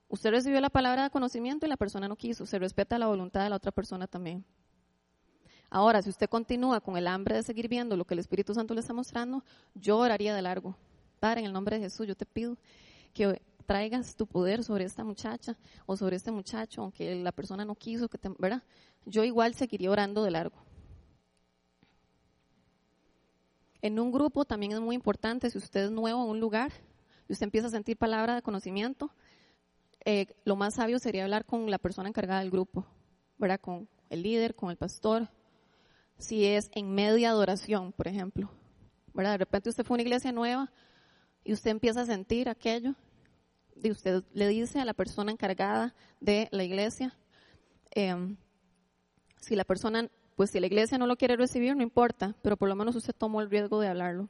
Usted recibió la palabra de conocimiento y la persona no quiso, se respeta la voluntad de la otra persona también. Ahora, si usted continúa con el hambre de seguir viendo lo que el Espíritu Santo le está mostrando, yo oraría de largo. Padre, en el nombre de Jesús, yo te pido que traigas tu poder sobre esta muchacha o sobre este muchacho, aunque la persona no quiso, que te, ¿verdad? Yo igual seguiría orando de largo. En un grupo también es muy importante, si usted es nuevo en un lugar y usted empieza a sentir palabra de conocimiento, eh, lo más sabio sería hablar con la persona encargada del grupo, ¿verdad? Con el líder, con el pastor, si es en media adoración, por ejemplo. ¿verdad? De repente usted fue a una iglesia nueva y usted empieza a sentir aquello y usted le dice a la persona encargada de la iglesia, em, si la persona, pues si la iglesia no lo quiere recibir, no importa, pero por lo menos usted tomó el riesgo de hablarlo.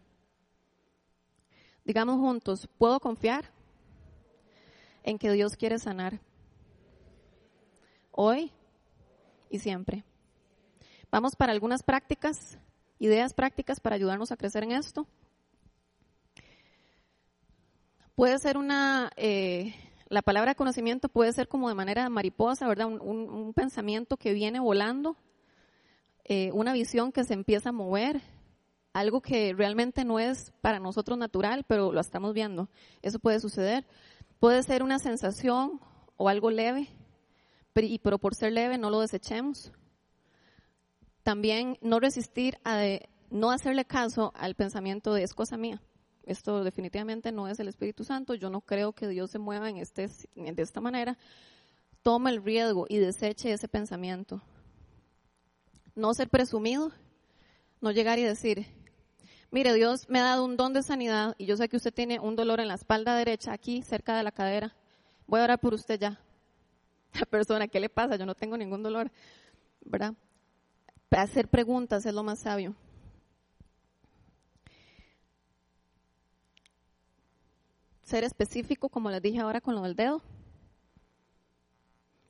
Digamos juntos, ¿puedo confiar en que Dios quiere sanar? Hoy y siempre. Vamos para algunas prácticas, ideas prácticas para ayudarnos a crecer en esto. Puede ser una, eh, la palabra conocimiento puede ser como de manera mariposa, ¿verdad? Un, pensamiento que viene volando, eh, una visión que se empieza a mover, algo que realmente no es para nosotros natural, pero lo estamos viendo. Eso puede suceder. Puede ser una sensación o algo leve, pero por ser leve no lo desechemos también no resistir a no hacerle caso al pensamiento de es cosa mía. Esto definitivamente no es el Espíritu Santo. Yo no creo que Dios se mueva en este, de esta manera. Toma el riesgo y deseche ese pensamiento. No ser presumido, no llegar y decir, mire, Dios me ha dado un don de sanidad y yo sé que usted tiene un dolor en la espalda derecha, aquí cerca de la cadera. Voy a orar por usted ya. (laughs) La persona, ¿qué le pasa? Yo no tengo ningún dolor, ¿verdad? Hacer preguntas es lo más sabio. Ser específico, como les dije ahora con lo del dedo.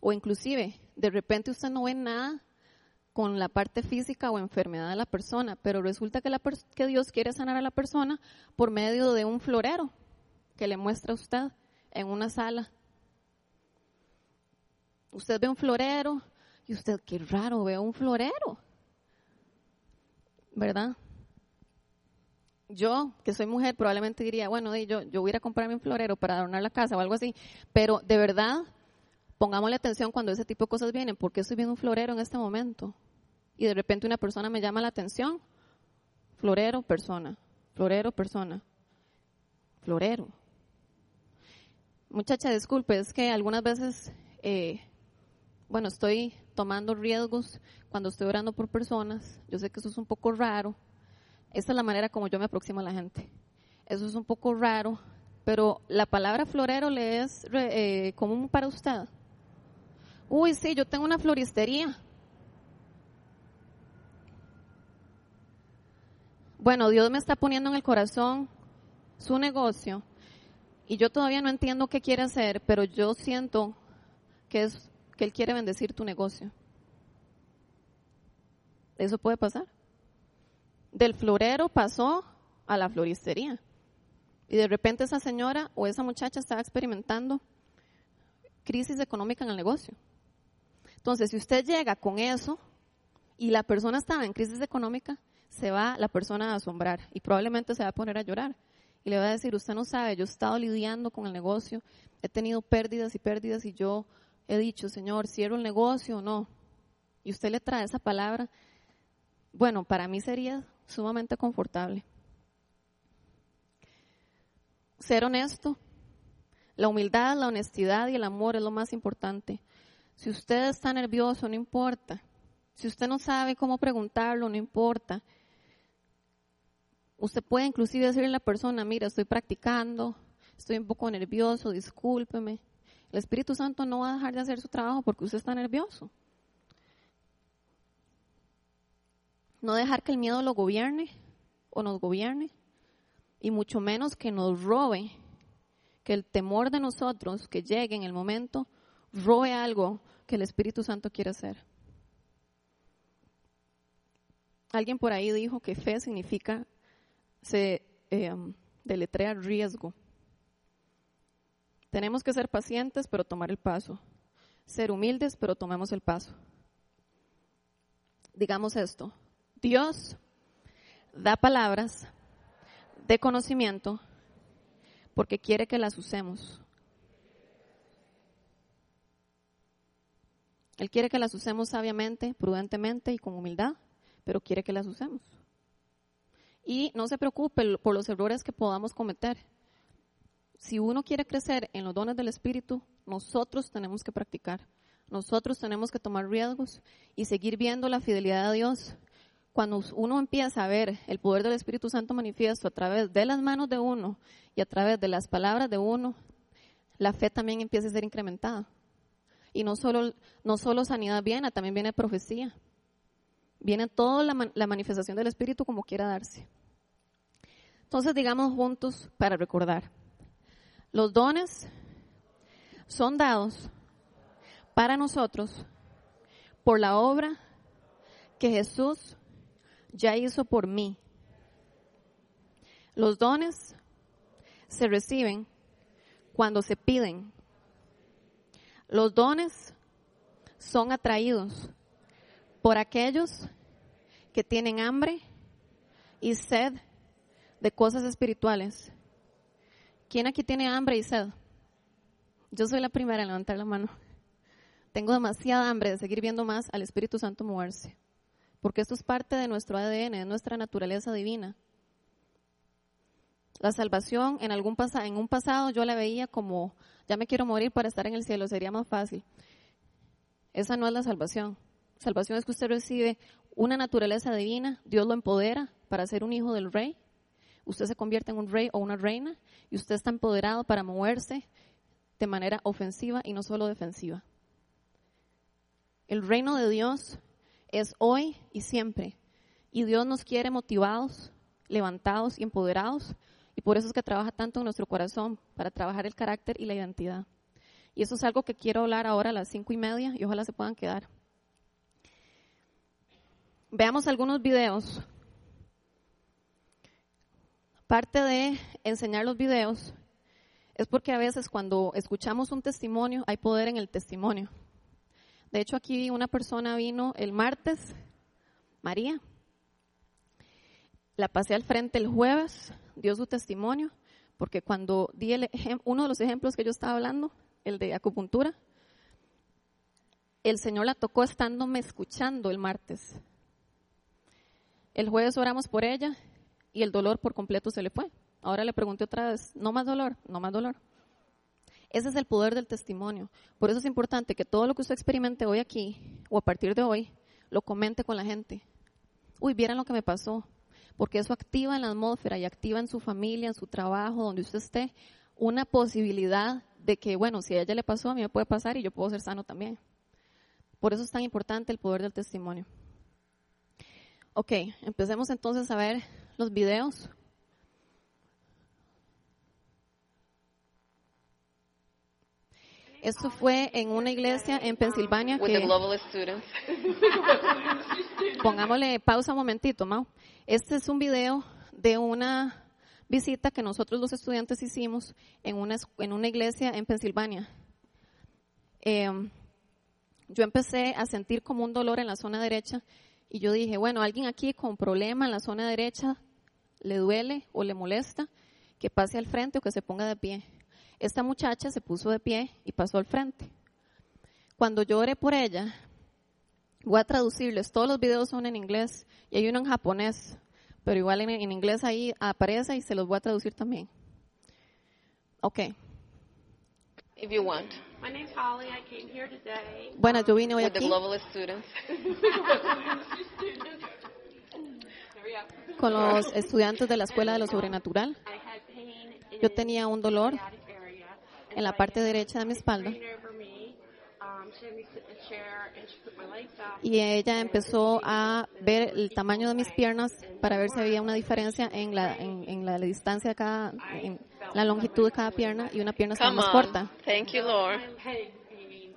O inclusive, de repente usted no ve nada con la parte física o enfermedad de la persona, pero resulta que, la que Dios quiere sanar a la persona por medio de un florero que le muestra a usted en una sala. Usted ve un florero y usted, qué raro, ve un florero. ¿Verdad? Yo, que soy mujer, probablemente diría, bueno, yo, yo voy a comprarme un florero para adornar la casa o algo así, pero de verdad, pongámosle atención cuando ese tipo de cosas vienen, porque estoy viendo un florero en este momento y de repente una persona me llama la atención, florero, persona, florero, persona, florero. Muchacha, disculpe, es que algunas veces, eh, bueno, estoy tomando riesgos cuando estoy orando por personas. Yo sé que eso es un poco raro. Esa es la manera como yo me aproximo a la gente. Eso es un poco raro, pero la palabra florero le es eh, común para usted. Uy, sí, yo tengo una floristería. Bueno, Dios me está poniendo en el corazón su negocio y yo todavía no entiendo qué quiere hacer, pero yo siento que es que Él quiere bendecir tu negocio. Eso puede pasar. Del florero pasó a la floristería. Y de repente esa señora o esa muchacha estaba experimentando crisis económica en el negocio. Entonces, si usted llega con eso y la persona estaba en crisis económica, se va la persona a asombrar y probablemente se va a poner a llorar. Y le va a decir, usted no sabe, yo he estado lidiando con el negocio, he tenido pérdidas y pérdidas y yo he dicho, Señor, cierro el negocio o no. Y usted le trae esa palabra, bueno, para mí sería sumamente confortable. Ser honesto, la humildad, la honestidad y el amor es lo más importante. Si usted está nervioso, no importa. Si usted no sabe cómo preguntarlo, no importa. Usted puede inclusive decirle a la persona, mira, estoy practicando, estoy un poco nervioso, discúlpeme. El Espíritu Santo no va a dejar de hacer su trabajo porque usted está nervioso. No dejar que el miedo lo gobierne o nos gobierne y mucho menos que nos robe, que el temor de nosotros que llegue en el momento robe algo que el Espíritu Santo quiere hacer. Alguien por ahí dijo que fe significa, se eh, deletrea riesgo. Tenemos que ser pacientes, pero tomar el paso. Ser humildes, pero tomemos el paso. Digamos esto. Dios da palabras de conocimiento porque quiere que las usemos. Él quiere que las usemos sabiamente, prudentemente y con humildad, pero quiere que las usemos. Y no se preocupe por los errores que podamos cometer si uno quiere crecer en los dones del Espíritu, nosotros tenemos que practicar. Nosotros tenemos que tomar riesgos y seguir viendo la fidelidad de Dios. Cuando uno empieza a ver el poder del Espíritu Santo manifiesto a través de las manos de uno y a través de las palabras de uno, la fe también empieza a ser incrementada. Y no solo, no solo sanidad viene, también viene profecía. Viene toda la, la manifestación del Espíritu como quiera darse. Entonces digamos juntos para recordar. Los dones son dados para nosotros por la obra que Jesús ya hizo por mí. Los dones se reciben cuando se piden. Los dones son atraídos por aquellos que tienen hambre y sed de cosas espirituales ¿Quién aquí tiene hambre y sed? Yo soy la primera en levantar la mano. Tengo demasiada hambre de seguir viendo más al Espíritu Santo moverse, porque esto es parte de nuestro ADN, de nuestra naturaleza divina. La salvación en algún en un pasado yo la veía como ya me quiero morir para estar en el cielo, sería más fácil. Esa no es la salvación. Salvación es que usted recibe una naturaleza divina, Dios lo empodera para ser un hijo del rey usted se convierte en un rey o una reina y usted está empoderado para moverse de manera ofensiva y no solo defensiva. El reino de Dios es hoy y siempre. Y Dios nos quiere motivados, levantados y empoderados. Y por eso es que trabaja tanto en nuestro corazón, para trabajar el carácter y la identidad. Y eso es algo que quiero hablar ahora a las cinco y media y ojalá se puedan quedar. Veamos algunos videos Parte de enseñar los videos es porque a veces cuando escuchamos un testimonio hay poder en el testimonio. De hecho, aquí una persona vino el martes, María. La pasé al frente el jueves, dio su testimonio, porque cuando di uno de los ejemplos que yo estaba hablando, el de acupuntura, el Señor la tocó estándome escuchando el martes. El jueves oramos por ella y el dolor por completo se le fue. Ahora le pregunté otra vez, no más dolor, no más dolor. Ese es el poder del testimonio. Por eso es importante que todo lo que usted experimente hoy aquí o a partir de hoy, lo comente con la gente. Uy, vieran lo que me pasó. Porque eso activa en la atmósfera y activa en su familia, en su trabajo, donde usted esté, una posibilidad de que, bueno, si a ella le pasó, a mí me puede pasar y yo puedo ser sano también. Por eso es tan importante el poder del testimonio. Ok, empecemos entonces a ver los videos. Esto fue en una iglesia en Pensilvania que... Pongámosle pausa un momentito, Mau. Este es un video de una visita que nosotros los estudiantes hicimos en una, en una iglesia en Pensilvania. Em, yo empecé a sentir como un dolor en la zona derecha y yo dije, bueno, alguien aquí con problema en la zona derecha le duele o le molesta, que pase al frente o que se ponga de pie. Esta muchacha se puso de pie y pasó al frente. Cuando yo oré por ella, Voy a traducirles. Todos los videos son en inglés y hay uno en japonés, pero igual en, en inglés ahí aparece y se los voy a traducir también. Ok. If you want. My name's Holly. I came here today. Bueno, yo vine hoy With the aquí globalist students. (laughs) (laughs) con los estudiantes de la Escuela de lo Sobrenatural. Yo tenía un dolor en la parte derecha de mi espalda y ella empezó a ver el tamaño de mis piernas para ver si había una diferencia en la, en, en la distancia de cada, en la longitud de cada pierna y una pierna estaba más corta. Thank you, Lord.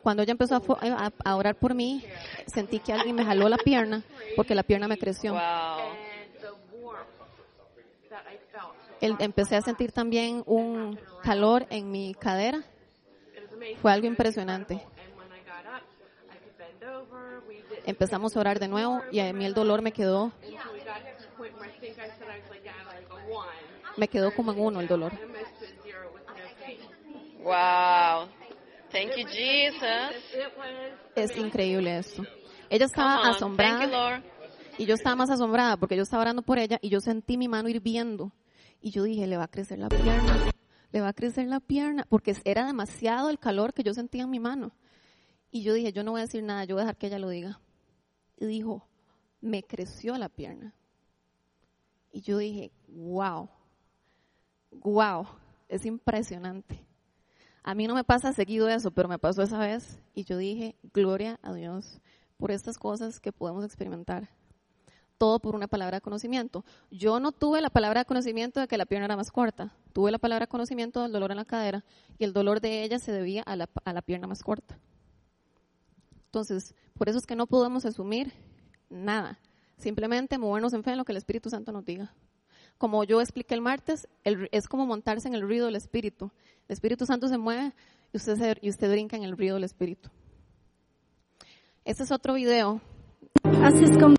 Cuando ella empezó a, a- a orar por mí, sentí que alguien me jaló la pierna porque la pierna me creció. Wow. And the warmth that I felt. El- empecé a sentir también un calor en mi cadera. Fue algo impresionante. Empezamos a orar de nuevo y a mí el dolor me quedó, me quedó como en uno el dolor. Wow. Thank you, Jesus. Es increíble esto. Ella estaba asombrada y yo estaba más asombrada porque yo estaba orando por ella y yo sentí mi mano hirviendo y yo dije, le va a crecer la pierna, le va a crecer la pierna porque era demasiado el calor que yo sentía en mi mano. Y yo dije, yo no voy a decir nada, yo voy a dejar que ella lo diga. Y dijo, me creció la pierna. Y yo dije, wow, wow, es impresionante. A mí no me pasa seguido eso, pero me pasó esa vez y yo dije, gloria a Dios por estas cosas que podemos experimentar. Todo por una palabra de conocimiento. Yo no tuve la palabra de conocimiento de que la pierna era más corta. Tuve la palabra de conocimiento del dolor en la cadera y el dolor de ella se debía a la, a la pierna más corta. Entonces, por eso es que no podemos asumir nada. Simplemente movernos en fe en lo que el Espíritu Santo nos diga. Como yo expliqué el martes, es como montarse en el río del Espíritu. El Espíritu Santo se mueve y usted, se- y usted brinca en el río del Espíritu. Este es otro video. Así es como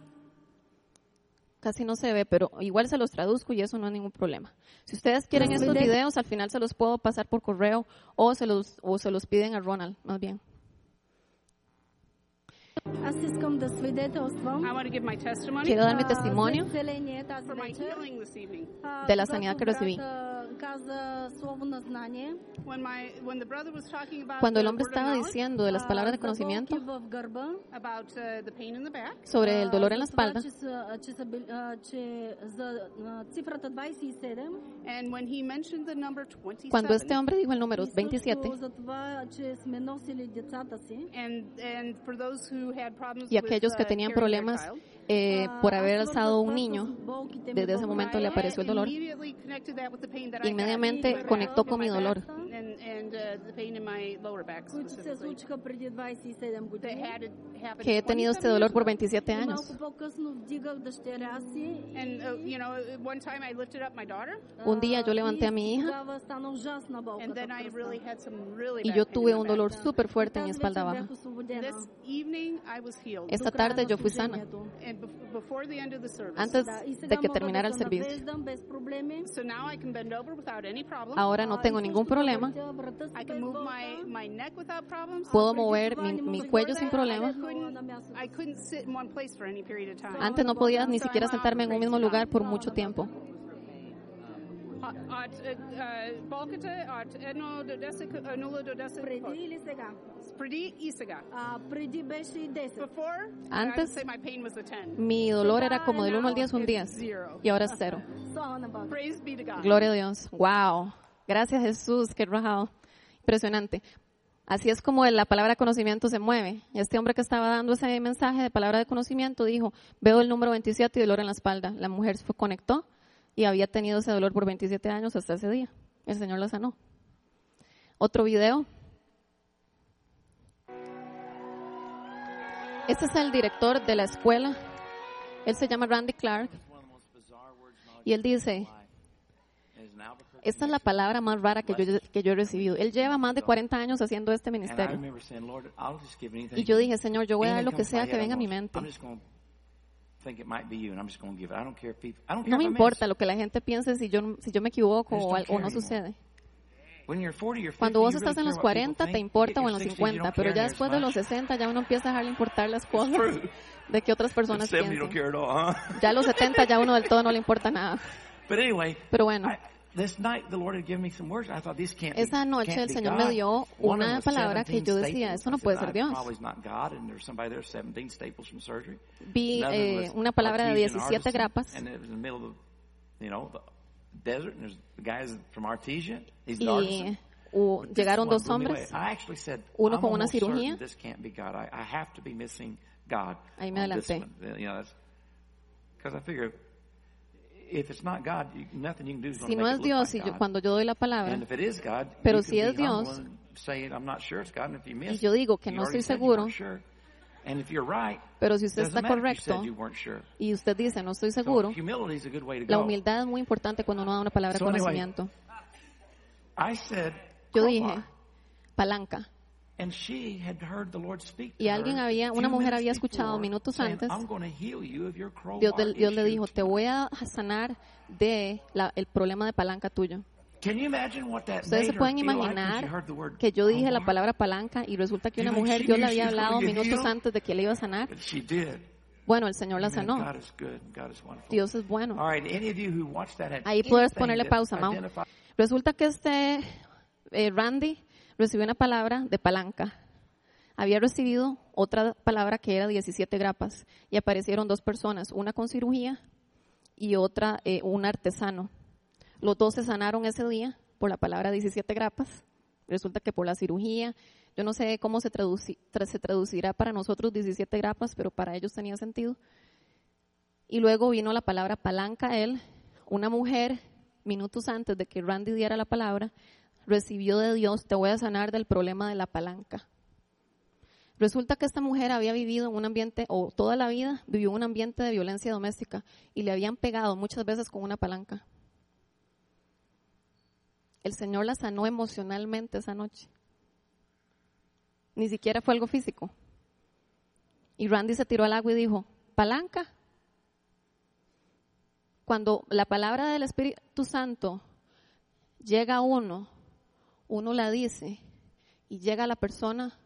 Casi no se ve, pero igual se los traduzco y eso no es ningún problema. Si ustedes quieren estos videos, al final se los puedo pasar por correo o se los, o se los piden a Ronald, más bien. Quiero dar mi testimonio de la sanidad que recibí. Cuando el hombre estaba diciendo de las palabras de conocimiento sobre el dolor en la espalda, cuando este hombre dijo el número 27, y aquellos que tenían problemas eh, por haber alzado un niño, desde ese momento le apareció el dolor. Inmediatamente conectó con mi dolor. Que he tenido este dolor por 27 años. Un día yo levanté a mi hija. y yo tuve un dolor súper fuerte en mi espalda baja. Esta tarde yo fui sana antes de que terminara el servicio. Ahora no tengo ningún problema. Puedo mover mi, mi cuello sin problema. Antes no podía ni siquiera sentarme en un mismo lugar por mucho tiempo. Antes, mi dolor era como del 1 al 10, un 10. Y ahora es 0. (laughs) Gloria a Dios. Wow. Gracias Jesús, qué rajado. Impresionante. Así es como la palabra conocimiento se mueve. Este hombre que estaba dando ese mensaje de palabra de conocimiento dijo, veo el número 27 y dolor en la espalda. La mujer se conectó y había tenido ese dolor por 27 años hasta ese día. El Señor la sanó. Otro video, Este es el director de la escuela. Él se llama Randy Clark. Y él dice, esta es la palabra más rara que yo, que yo he recibido. Él lleva más de 40 años haciendo este ministerio. Y yo dije, Señor, yo voy a dar lo que sea que venga a mi mente. No me importa lo que la gente piense si yo, si yo me equivoco o, o no sucede. Cuando vos estás en los care what people 40 te importa o en los 60, you 50, don't pero ya después de los much. 60 ya uno empieza a dejarle importar las (laughs) cosas de que otras personas 70, you don't piensen. care at all, huh? Ya a los 70 ya uno del todo no le importa (laughs) nada. Pero bueno. Esa noche el Señor me dio una palabra que 17 yo decía, eso no puede ser "I Dios. Probably is not God, and there's somebody there 17 staples from surgery. Vi eh, una palabra de artesian 17 artisan, grapas The the, the desert, and there's the guys from Artesia. He's y artisan. This llegaron dos hombres. I actually said, uno con una cirugía. This can't be God. I, I have to be missing God. Ahí me adelanté. one. You know, that's because I figure if it's not God, you, nothing you can do is going Si no es Dios, y yo, cuando yo doy la palabra, And if it is God, Pero si es Dios, and say, I'm not sure it's God, and if you miss, y yo digo que no estoy seguro, pero si usted está correcto said you weren't sure. y usted dice no estoy seguro, la humildad es muy importante cuando uno da una palabra de conocimiento. I said, Yo dije, palanca. And she had heard the Lord speak to Y alguien había- una mujer había escuchado minutos antes, I'm going to heal you of your crowbar Dios, Dios le issue." dijo, te voy a sanar de la- el problema de palanca tuyo. Can you imagine what that Ustedes se pueden imaginar que yo dije la palabra palanca y resulta que una mujer Dios le había hablado minutos antes de que le iba a sanar. Bueno, el Señor la sanó. God is good. God is wonderful. Dios es bueno. Ahí puedes ponerle pausa, Mau. Resulta que este eh, Randy recibió una palabra de palanca. Había recibido otra palabra que era 17 grapas y aparecieron dos personas, una con cirugía y otra eh, un artesano. Los dos se sanaron ese día por la palabra 17 grapas. Resulta que por la cirugía, yo no sé cómo se, traduci- tra- se traducirá para nosotros 17 grapas, pero para ellos tenía sentido. Y luego vino la palabra palanca él. Una mujer, minutos antes de que Randy diera la palabra, recibió de Dios, te voy a sanar del problema de la palanca. Resulta que esta mujer había vivido en un ambiente, o toda la vida vivió en un ambiente de violencia doméstica y le habían pegado muchas veces con una palanca. El Señor la sanó emocionalmente esa noche. Ni siquiera fue algo físico. Y Randy se tiró al agua y dijo, palanca. Cuando la palabra del Espíritu Santo llega a uno, uno la dice y llega a la persona,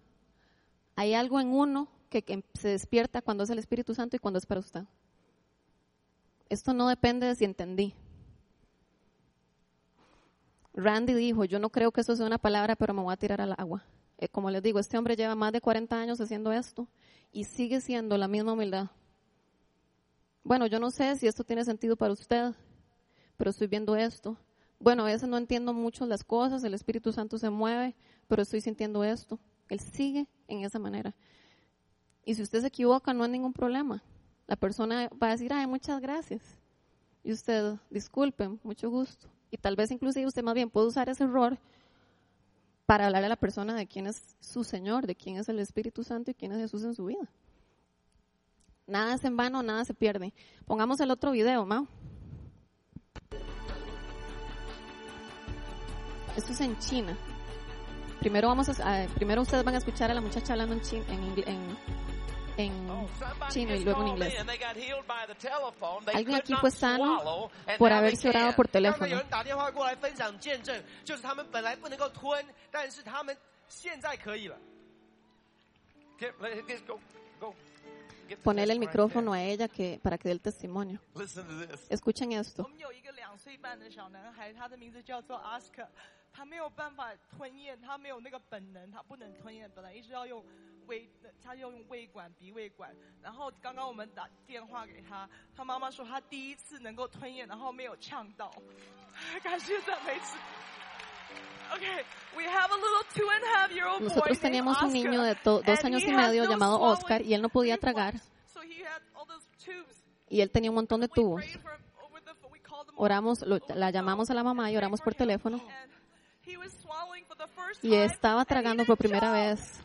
hay algo en uno que, que se despierta cuando es el Espíritu Santo y cuando es para usted. Esto no depende de si entendí. Randy dijo, yo no creo que eso sea una palabra, pero me voy a tirar al agua. Eh, como les digo, este hombre lleva más de 40 años haciendo esto y sigue siendo la misma humildad. Bueno, yo no sé si esto tiene sentido para usted, pero estoy viendo esto. Bueno, a veces no entiendo mucho las cosas, el Espíritu Santo se mueve, pero estoy sintiendo esto. Él sigue en esa manera. Y si usted se equivoca, no hay ningún problema. La persona va a decir, ay, muchas gracias. Y usted, disculpen, mucho gusto. Y tal vez inclusive usted más bien puede usar ese error para hablar a la persona de quién es su Señor, de quién es el Espíritu Santo y quién es Jesús en su vida. Nada es en vano, nada se pierde. Pongamos el otro video, Mau. Esto es en China. Primero vamos a, primero ustedes van a escuchar a la muchacha hablando en, chin- en, en, en chino y luego en inglés. Alguien aquí fue sano por haberse orado por teléfono. Ponerle el micrófono a ella para que dé el testimonio. Escuchen esto. 岁半的小男孩，他的名字叫做 Oscar，他没有办法吞咽，他没有那个本能，他不能吞咽，本来一直要用胃，他要用胃管、鼻胃管。然后刚刚我们打电话给他，他妈妈说他第一次能够吞咽，然后没有呛到，感谢赞美主。Okay, we have a little two and a half year old boy Nosotros named teníamos un Oscar, niño de to- dos and años he y has medio no llamado swallowing Oscar y él no podía tragar. So he had all those tubes. y él tenía un montón de We tubos. oramos, la llamamos a la mamá y oramos por teléfono. Y estaba tragando por primera vez.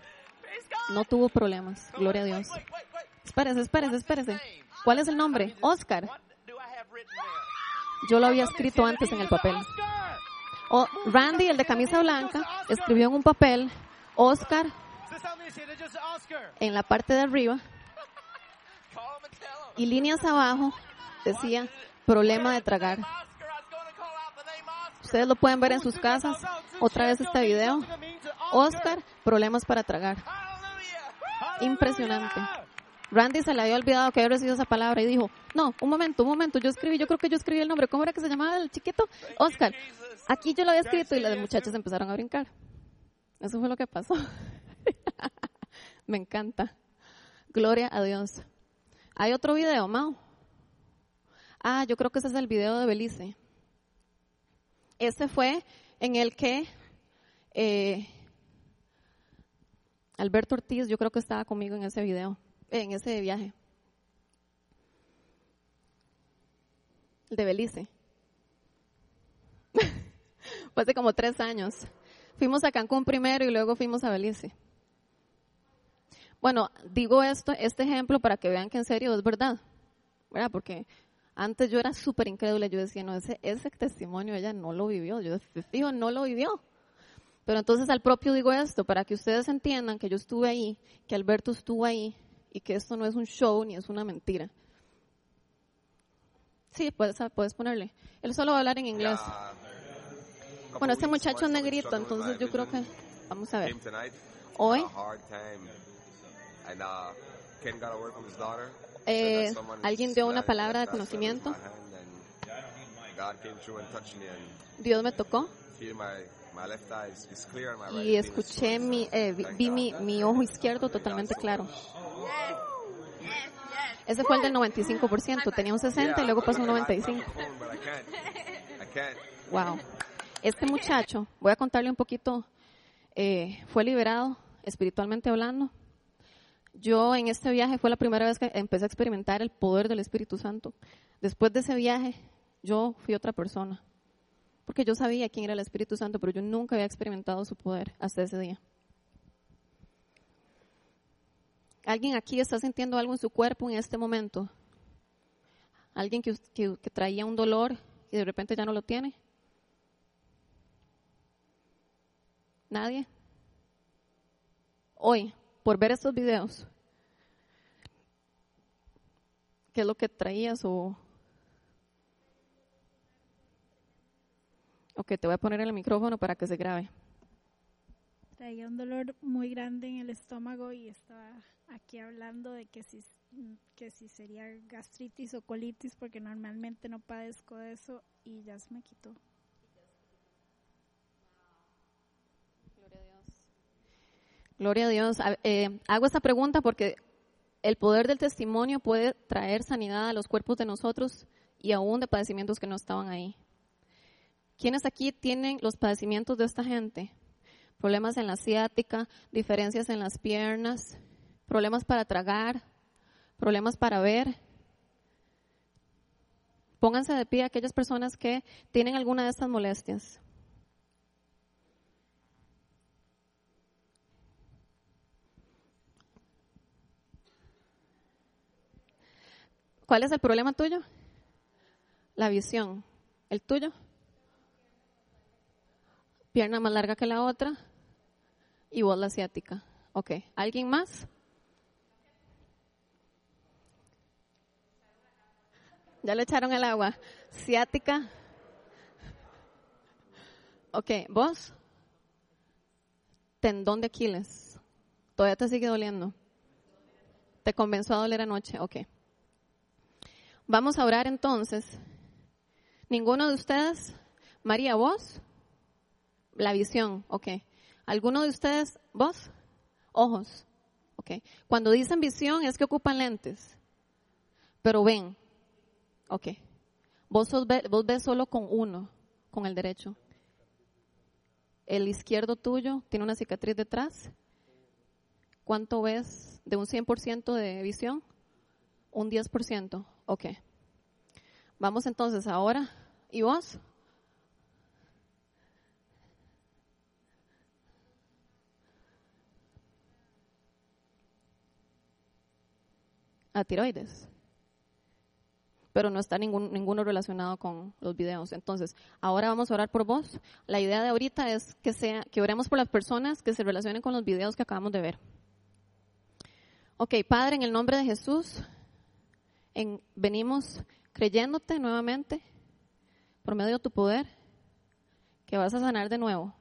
No tuvo problemas. Gloria a Dios. Espérese, espérese, espérese. ¿Cuál es el nombre? Oscar. Yo lo había escrito antes en el papel. O oh, Randy, el de camisa blanca, escribió en un papel Oscar en la parte de arriba (laughs) y líneas abajo decía problema de tragar. Ustedes lo pueden ver en sus casas. Otra vez este video. Oscar, problemas para tragar. Impresionante. Randy se le había olvidado que había recibido esa palabra y dijo, no, un momento, un momento, yo escribí, yo creo que yo escribí el nombre, ¿cómo era que se llamaba el chiquito? Oscar. Aquí yo lo había escrito y las muchachas empezaron a brincar. Eso fue lo que pasó. (laughs) Me encanta. Gloria a Dios. Hay otro video, Mao. Ah, yo creo que ese es el video de Belice. Ese fue en el que eh, Alberto Ortiz, yo creo que estaba conmigo en ese video, en ese viaje. El de Belice. (laughs) fue hace como tres años. Fuimos a Cancún primero y luego fuimos a Belice. Bueno, digo esto, este ejemplo para que vean que en serio es verdad, ¿verdad? Porque antes yo era súper incrédula, yo decía, no, ese, ese testimonio ella no lo vivió, yo fijo, no lo vivió. Pero entonces al propio digo esto, para que ustedes entiendan que yo estuve ahí, que Alberto estuvo ahí y que esto no es un show ni es una mentira. Sí, puedes, puedes ponerle. Él solo va a hablar en inglés. Bueno, este muchacho es negrito, entonces yo creo que... Vamos a ver. Hoy eh, alguien dio una palabra de conocimiento. Dios me tocó y escuché mi, eh, vi mi, mi ojo izquierdo totalmente claro. Ese fue el del 95%, tenía un 60 y luego pasó un 95. Wow. Este muchacho, voy a contarle un poquito, eh, fue liberado espiritualmente hablando. Yo en este viaje fue la primera vez que empecé a experimentar el poder del Espíritu Santo. Después de ese viaje, yo fui otra persona. Porque yo sabía quién era el Espíritu Santo, pero yo nunca había experimentado su poder hasta ese día. ¿Alguien aquí está sintiendo algo en su cuerpo en este momento? ¿Alguien que, que, que traía un dolor y de repente ya no lo tiene? ¿Nadie? Hoy, por ver estos videos, ¿qué es lo que traías o Ok, te voy a poner el micrófono para que se grabe. Traía un dolor muy grande en el estómago y estaba aquí hablando de que si, que si sería gastritis o colitis porque normalmente no padezco de eso y ya se me quitó. Gloria a Dios. Eh, hago esta pregunta porque el poder del testimonio puede traer sanidad a los cuerpos de nosotros y aún de padecimientos que no estaban ahí. ¿Quiénes aquí tienen los padecimientos de esta gente? Problemas en la ciática, diferencias en las piernas, problemas para tragar, problemas para ver. Pónganse de pie aquellas personas que tienen alguna de estas molestias. ¿Cuál es el problema tuyo? La visión. ¿El tuyo? pierna más larga que la otra y voz asiática. Ok, ¿alguien más? Ya le echaron el agua. Ciática. Ok, vos. Tendón de Aquiles. Todavía te sigue doliendo. Te comenzó a doler anoche. Ok. Vamos a orar entonces. ¿Ninguno de ustedes? María, vos. La visión, ok. ¿Alguno de ustedes, vos? Ojos, ok. Cuando dicen visión es que ocupan lentes, pero ven, ok. Vos, vos ves solo con uno, con el derecho. El izquierdo tuyo tiene una cicatriz detrás. ¿Cuánto ves de un 100% de visión? Un 10%, ok. Vamos entonces ahora. ¿Y vos? a tiroides. Pero no está ningún, ninguno relacionado con los videos. Entonces, ahora vamos a orar por vos. La idea de ahorita es que, sea, que oremos por las personas que se relacionen con los videos que acabamos de ver. Ok, Padre, en el nombre de Jesús, en, venimos creyéndote nuevamente por medio de tu poder que vas a sanar de nuevo.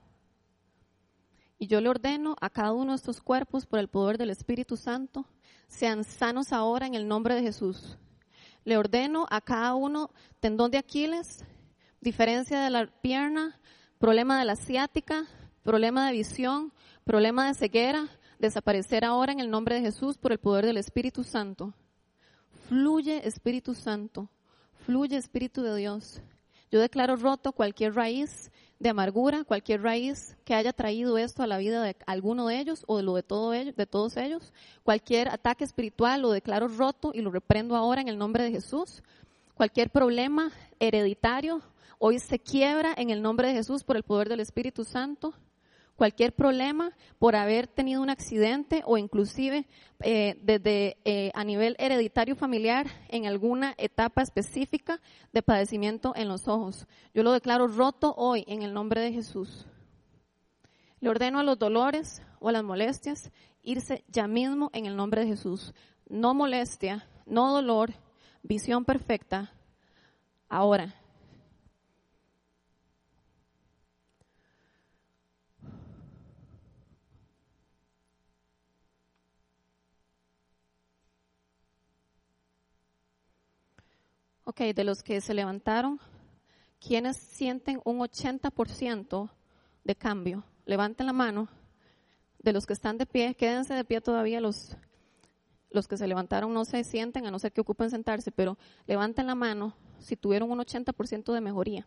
Y yo le ordeno a cada uno de estos cuerpos por el poder del Espíritu Santo, sean sanos ahora en el nombre de Jesús. Le ordeno a cada uno tendón de Aquiles, diferencia de la pierna, problema de la ciática, problema de visión, problema de ceguera, desaparecer ahora en el nombre de Jesús por el poder del Espíritu Santo. Fluye Espíritu Santo, fluye Espíritu de Dios. Yo declaro roto cualquier raíz de amargura, cualquier raíz que haya traído esto a la vida de alguno de ellos o de lo de, todos ellos, cualquier ataque espiritual lo declaro roto y lo reprendo ahora en el nombre de Jesús. Cualquier problema hereditario hoy se quiebra en el nombre de Jesús por el poder del Espíritu Santo. Cualquier problema por haber tenido un accidente o inclusive eh, desde eh, a nivel hereditario familiar en alguna etapa específica de padecimiento en los ojos. Yo lo declaro roto hoy en el nombre de Jesús. Le ordeno a los dolores o a las molestias irse ya mismo en el nombre de Jesús. No molestia, no dolor, visión perfecta. Ahora. Ok, de los que se levantaron, ¿quiénes sienten un 80% de cambio? Levanten la mano. De los que están de pie, quédense de pie todavía los, los que se levantaron no se sienten, a no ser que ocupen sentarse, pero levanten la mano si tuvieron un 80% de mejoría.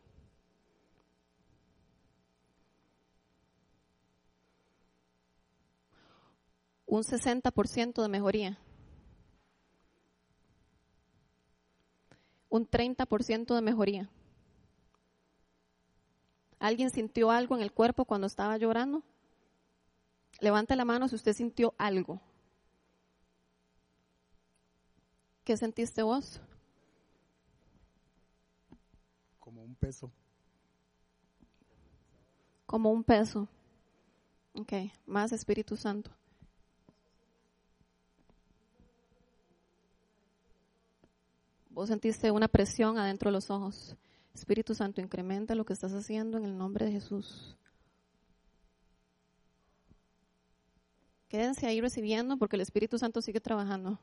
Un 60% de mejoría. Un 30% de mejoría. ¿Alguien sintió algo en el cuerpo cuando estaba llorando? Levante la mano si usted sintió algo. ¿Qué sentiste vos? Como un peso. Como un peso. Ok, más Espíritu Santo. Vos sentiste una presión adentro de los ojos. Espíritu Santo, incrementa lo que estás haciendo en el nombre de Jesús. Quédense ahí recibiendo porque el Espíritu Santo sigue trabajando.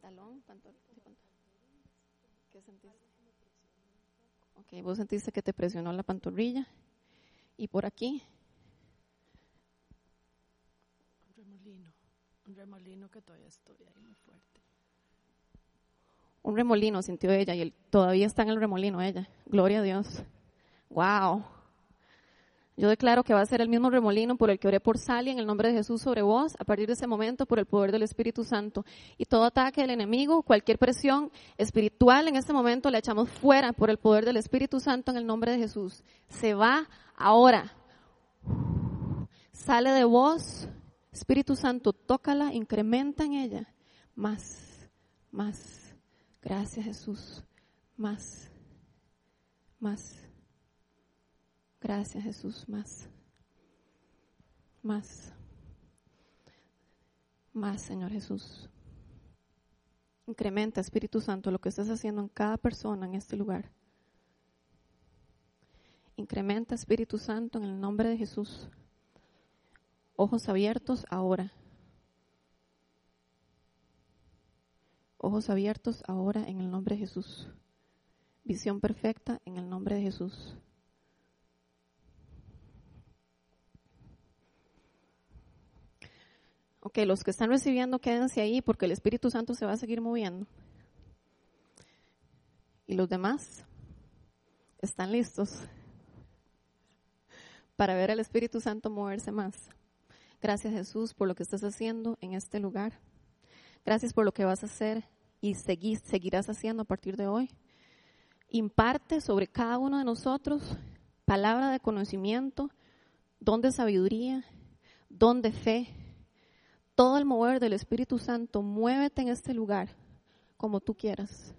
Talón, pantor- ¿Qué sentiste? Ok, vos sentiste que te presionó la pantorrilla. Y por aquí, Un remolino, un remolino que todavía estoy ahí muy fuerte. un remolino sintió ella y todavía está en el remolino ella. Gloria a Dios. Wow. Yo declaro que va a ser el mismo remolino por el que oré por Sally en el nombre de Jesús sobre vos, a partir de ese momento por el poder del Espíritu Santo. Y todo ataque del enemigo, cualquier presión espiritual en este momento la echamos fuera por el poder del Espíritu Santo en el nombre de Jesús. Se va ahora. Sale de vos. Espíritu Santo, tócala, incrementa en ella. Más, más. Gracias Jesús. Más, más. Gracias Jesús. Más, más. Más, Señor Jesús. Incrementa, Espíritu Santo, lo que estás haciendo en cada persona en este lugar. Incrementa, Espíritu Santo, en el nombre de Jesús. Ojos abiertos ahora. Ojos abiertos ahora en el nombre de Jesús. Visión perfecta en el nombre de Jesús. Ok, los que están recibiendo, quédense ahí porque el Espíritu Santo se va a seguir moviendo. Y los demás están listos para ver al Espíritu Santo moverse más. Gracias Jesús por lo que estás haciendo en este lugar. Gracias por lo que vas a hacer y seguís- seguirás haciendo a partir de hoy. Imparte sobre cada uno de nosotros palabra de conocimiento, don de sabiduría, don de fe. Todo el mover del Espíritu Santo, muévete en este lugar como tú quieras,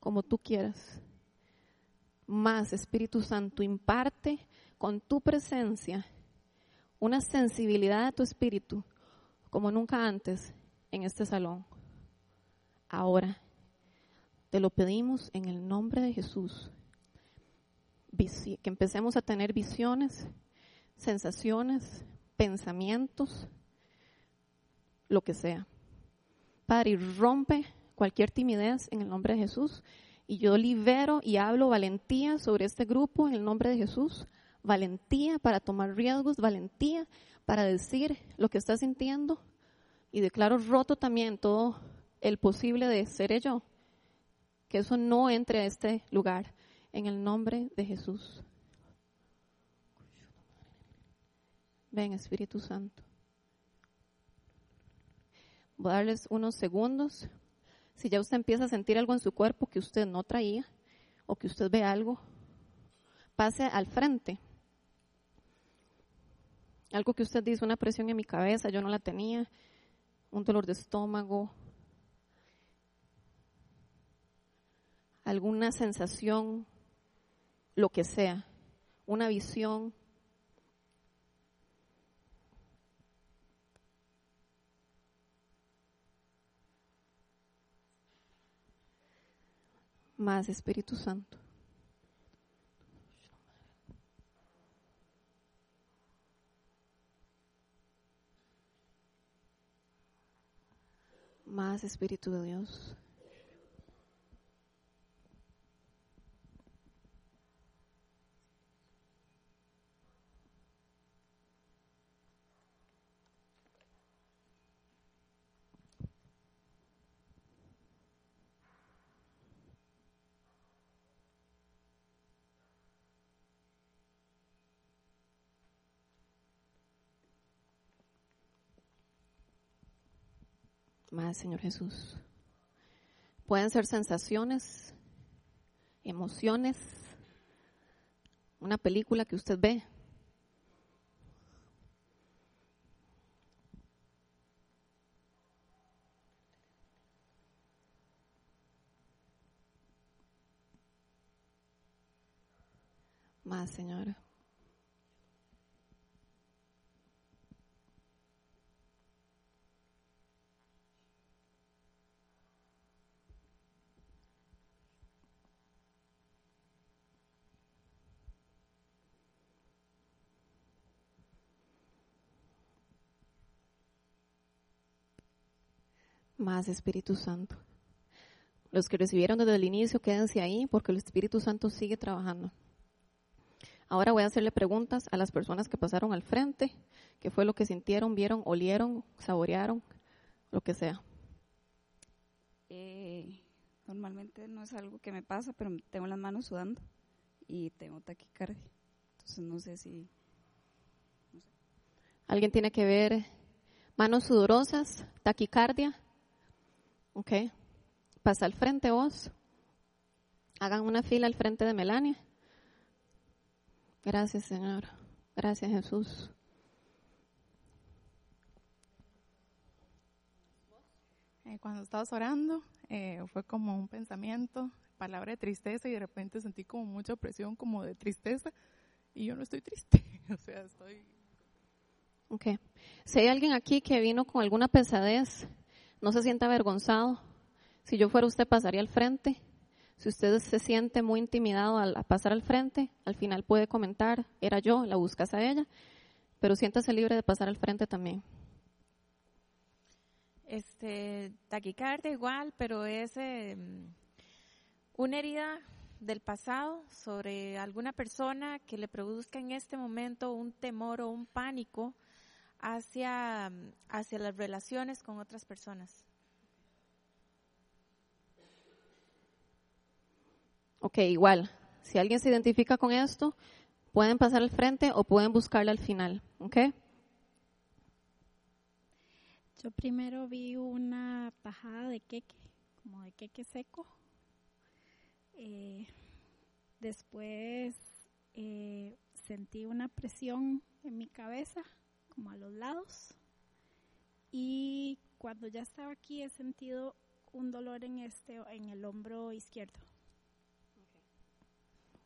como tú quieras. Más Espíritu Santo, imparte con tu presencia una sensibilidad de tu espíritu como nunca antes en este salón. ahora. Te lo pedimos en el nombre de Jesús. Que empecemos a tener visiones, sensaciones, pensamientos, lo que sea. Padre, rompe cualquier timidez en el nombre de Jesús. Y yo libero y hablo valentía sobre este grupo en el nombre de Jesús. Valentía para tomar riesgos, valentía para decir lo que está sintiendo. Y declaro roto también todo el posible de ser yo. Que eso no entre a este lugar en el nombre de Jesús. Ven, Espíritu Santo. Voy a darles unos segundos. Si ya usted empieza a sentir algo en su cuerpo que usted no traía o que usted ve algo, pase al frente. Algo que usted dice, una presión en mi cabeza, yo no la tenía, un dolor de estómago, alguna sensación, lo que sea, una visión. Más Espíritu Santo. Más Espíritu de Dios. Más, Señor Jesús. Pueden ser sensaciones, emociones, una película que usted ve. Más. Más Espíritu Santo. Los que recibieron desde el inicio, quédense ahí porque el Espíritu Santo sigue trabajando. Ahora voy a hacerle preguntas a las personas que pasaron al frente, qué fue lo que sintieron, vieron, olieron, saborearon, lo que sea. Eh, normalmente no es algo que me pasa, pero tengo las manos sudando y tengo taquicardia. Entonces no sé si... ¿Alguien tiene que ver manos sudorosas, taquicardia? Ok. Pasa al frente vos. Hagan una fila al frente de Melania. Gracias, Señor. Gracias, Jesús. Eh, cuando estabas orando, eh, fue como un pensamiento, palabra de tristeza y de repente sentí como mucha presión como de tristeza y yo no estoy triste, (laughs) o sea, estoy... Ok. Si hay alguien aquí que vino con alguna pesadez, no se sienta avergonzado. Si yo fuera usted, pasaría al frente. Si usted se siente muy intimidado al pasar al frente, al final puede comentar, era yo, la buscas a ella, pero siéntase libre de pasar al frente también. Este, taquicardia igual, pero es eh, una herida del pasado sobre alguna persona que le produzca en este momento un temor o un pánico hacia, hacia las relaciones con otras personas. Ok, igual. Si alguien se identifica con esto, pueden pasar al frente o pueden buscarla al final. ¿Ok? Yo primero vi una tajada de queque, como de queque seco. Eh, después eh, sentí una presión en mi cabeza, como a los lados. Y cuando ya estaba aquí he sentido un dolor en este, en el hombro izquierdo.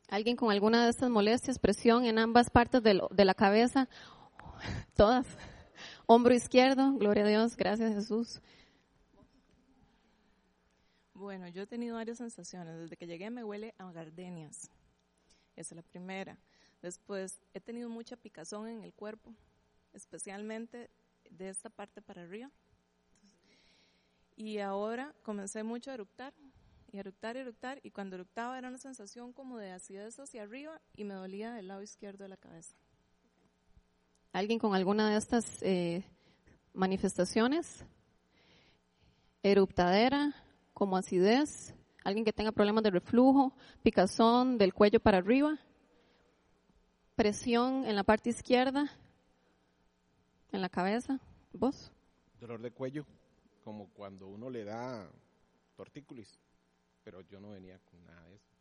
¿Alguien con alguna de estas molestias, presión en ambas partes de, lo- de la cabeza? (laughs) Todas. Hombro izquierdo, gloria a Dios, gracias Jesús. Bueno, yo he tenido varias sensaciones. Desde que llegué me huele a gardenias. Esa es la primera. Después he tenido mucha picazón en el cuerpo, especialmente de esta parte para arriba. Y ahora comencé mucho a eructar, y eructar, eructar, y cuando eructaba era una sensación como de acidez hacia arriba y me dolía del lado izquierdo de la cabeza. ¿Alguien con alguna de estas eh, manifestaciones? Eruptadera, como acidez, alguien que tenga problemas de reflujo, picazón del cuello para arriba, presión en la parte izquierda, en la cabeza, ¿vos? Dolor de cuello, como cuando uno le da tortícolis, pero yo no venía con nada de eso.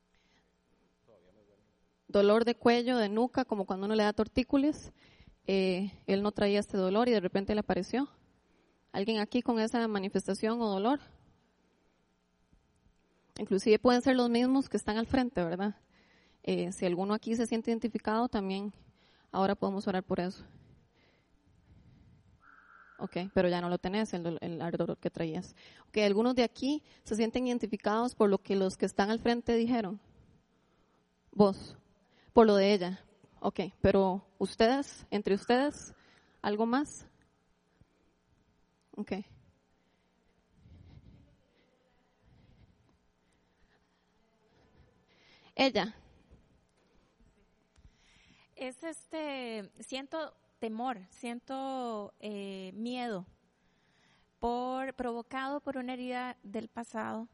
Dolor de cuello, de nuca, como cuando uno le da tortícolis. Eh, él no traía este dolor y de repente le apareció. ¿Alguien aquí con esa manifestación o dolor? Inclusive pueden ser los mismos que están al frente, ¿verdad? Eh, si alguno aquí se siente identificado, también ahora podemos orar por eso. Ok, pero ya no lo tenés, el, el ardor que traías. Ok, algunos de aquí se sienten identificados por lo que los que están al frente dijeron. Vos, por lo de ella. Ok, pero ustedes, entre ustedes, ¿algo más? Ok. Ella. Es este, siento temor, siento eh, miedo por provocado por una herida del pasado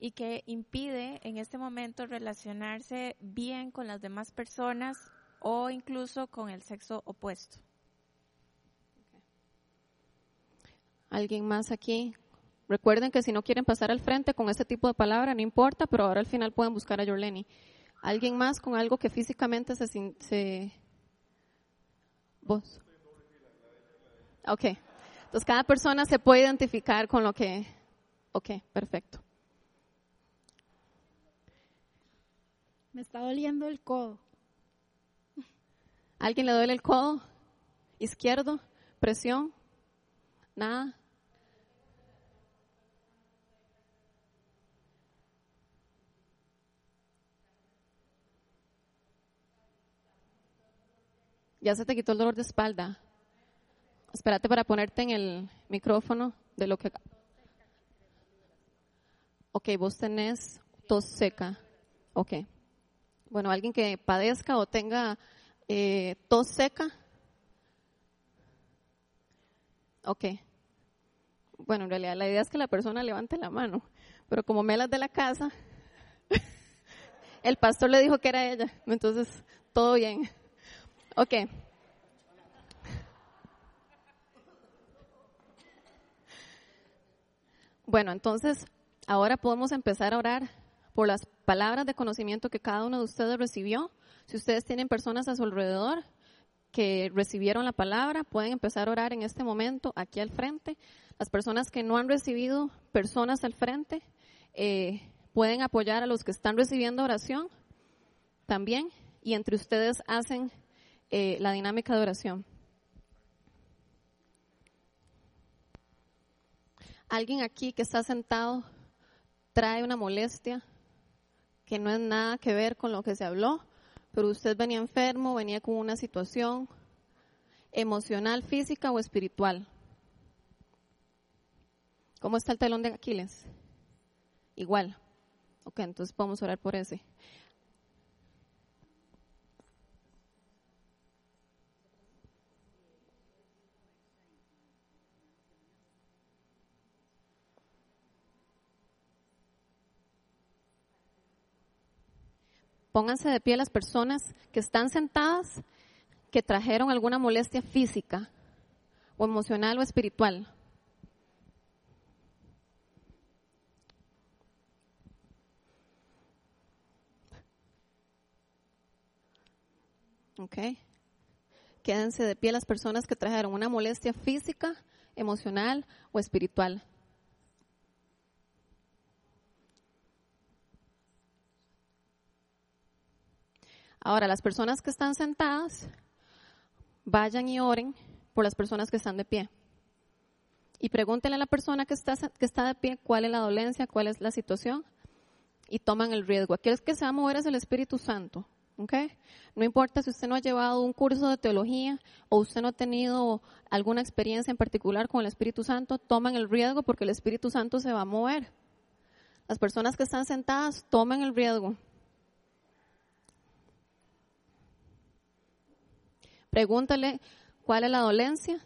y que impide en este momento relacionarse bien con las demás personas o incluso con el sexo opuesto. ¿Alguien más aquí? Recuerden que si no quieren pasar al frente con este tipo de palabra, no importa, pero ahora al final pueden buscar a Yorleni. ¿Alguien más con algo que físicamente se... ¿Vos? Ok. Entonces cada persona se puede identificar con lo que... Ok, perfecto. Me está doliendo el codo. ¿Alguien le duele el codo? ¿Izquierdo? ¿Presión? ¿Nada? Ya se te quitó el dolor de espalda. Espérate para ponerte en el micrófono de lo que... Ok, vos tenés tos seca. Ok. Bueno, alguien que padezca o tenga eh, tos seca. Ok. Bueno, en realidad la idea es que la persona levante la mano, pero como Melas de la casa, (laughs) el pastor le dijo que era ella, entonces todo bien. Ok. Bueno, entonces ahora podemos empezar a orar por las palabras de conocimiento que cada uno de ustedes recibió. Si ustedes tienen personas a su alrededor que recibieron la palabra, pueden empezar a orar en este momento aquí al frente. Las personas que no han recibido personas al frente eh, pueden apoyar a los que están recibiendo oración también y entre ustedes hacen eh, la dinámica de oración. Alguien aquí que está sentado trae una molestia que no es nada que ver con lo que se habló, pero usted venía enfermo, venía con una situación emocional, física o espiritual. ¿Cómo está el talón de Aquiles? Igual. Ok, entonces podemos orar por ese. Pónganse de pie las personas que están sentadas que trajeron alguna molestia física o emocional o espiritual. Ok. Quédense de pie las personas que trajeron una molestia física, emocional o espiritual. Ahora, las personas que están sentadas, vayan y oren por las personas que están de pie. y pregúntele a la persona que está, que está de pie cuál es la dolencia, cuál es la situación y toman el riesgo. Aquí el que se va a mover es el Espíritu Santo. ¿ok? No importa si usted no ha llevado un curso de teología o usted no ha tenido alguna experiencia en particular con el Espíritu Santo, toman el riesgo porque el Espíritu Santo se va a mover. Las personas que están sentadas tomen el riesgo. Pregúntale cuál es la dolencia.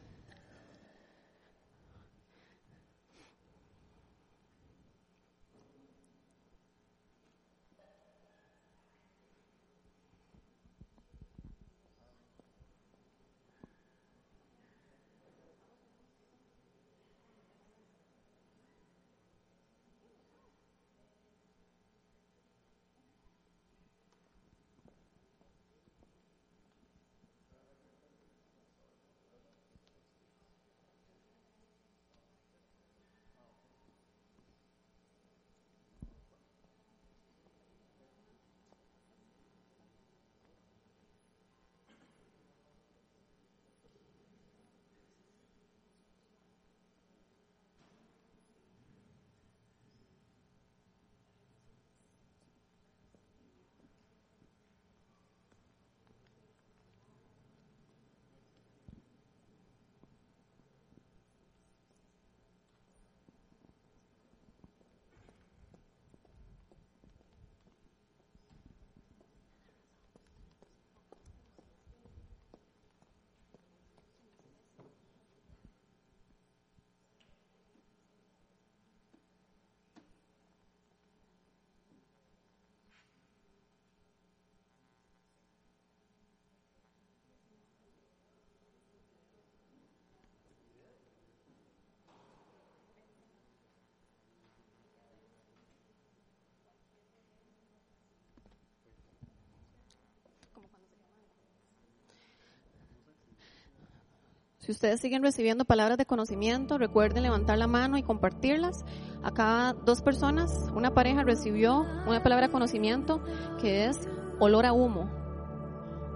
Si ustedes siguen recibiendo palabras de conocimiento, recuerden levantar la mano y compartirlas. Acá dos personas, una pareja recibió una palabra de conocimiento que es olor a humo.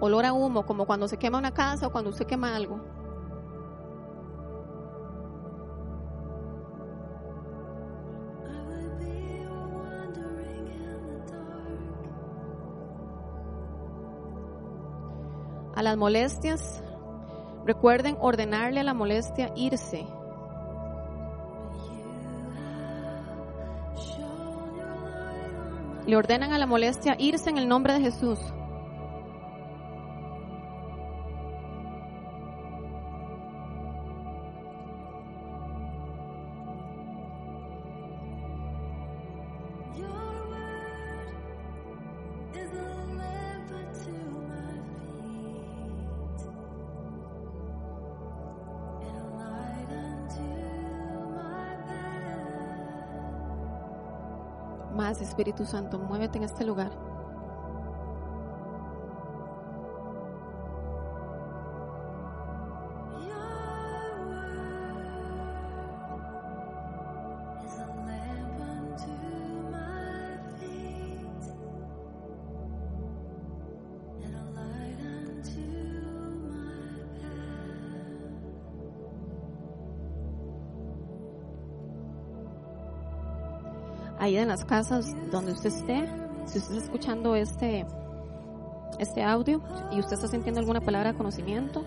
Olor a humo, como cuando se quema una casa o cuando usted quema algo. A las molestias, Recuerden ordenarle a la molestia irse. Le ordenan a la molestia irse en el nombre de Jesús. Espíritu Santo, muévete en este lugar. En las casas donde usted esté, si usted está escuchando este, este audio y usted está sintiendo alguna palabra de conocimiento,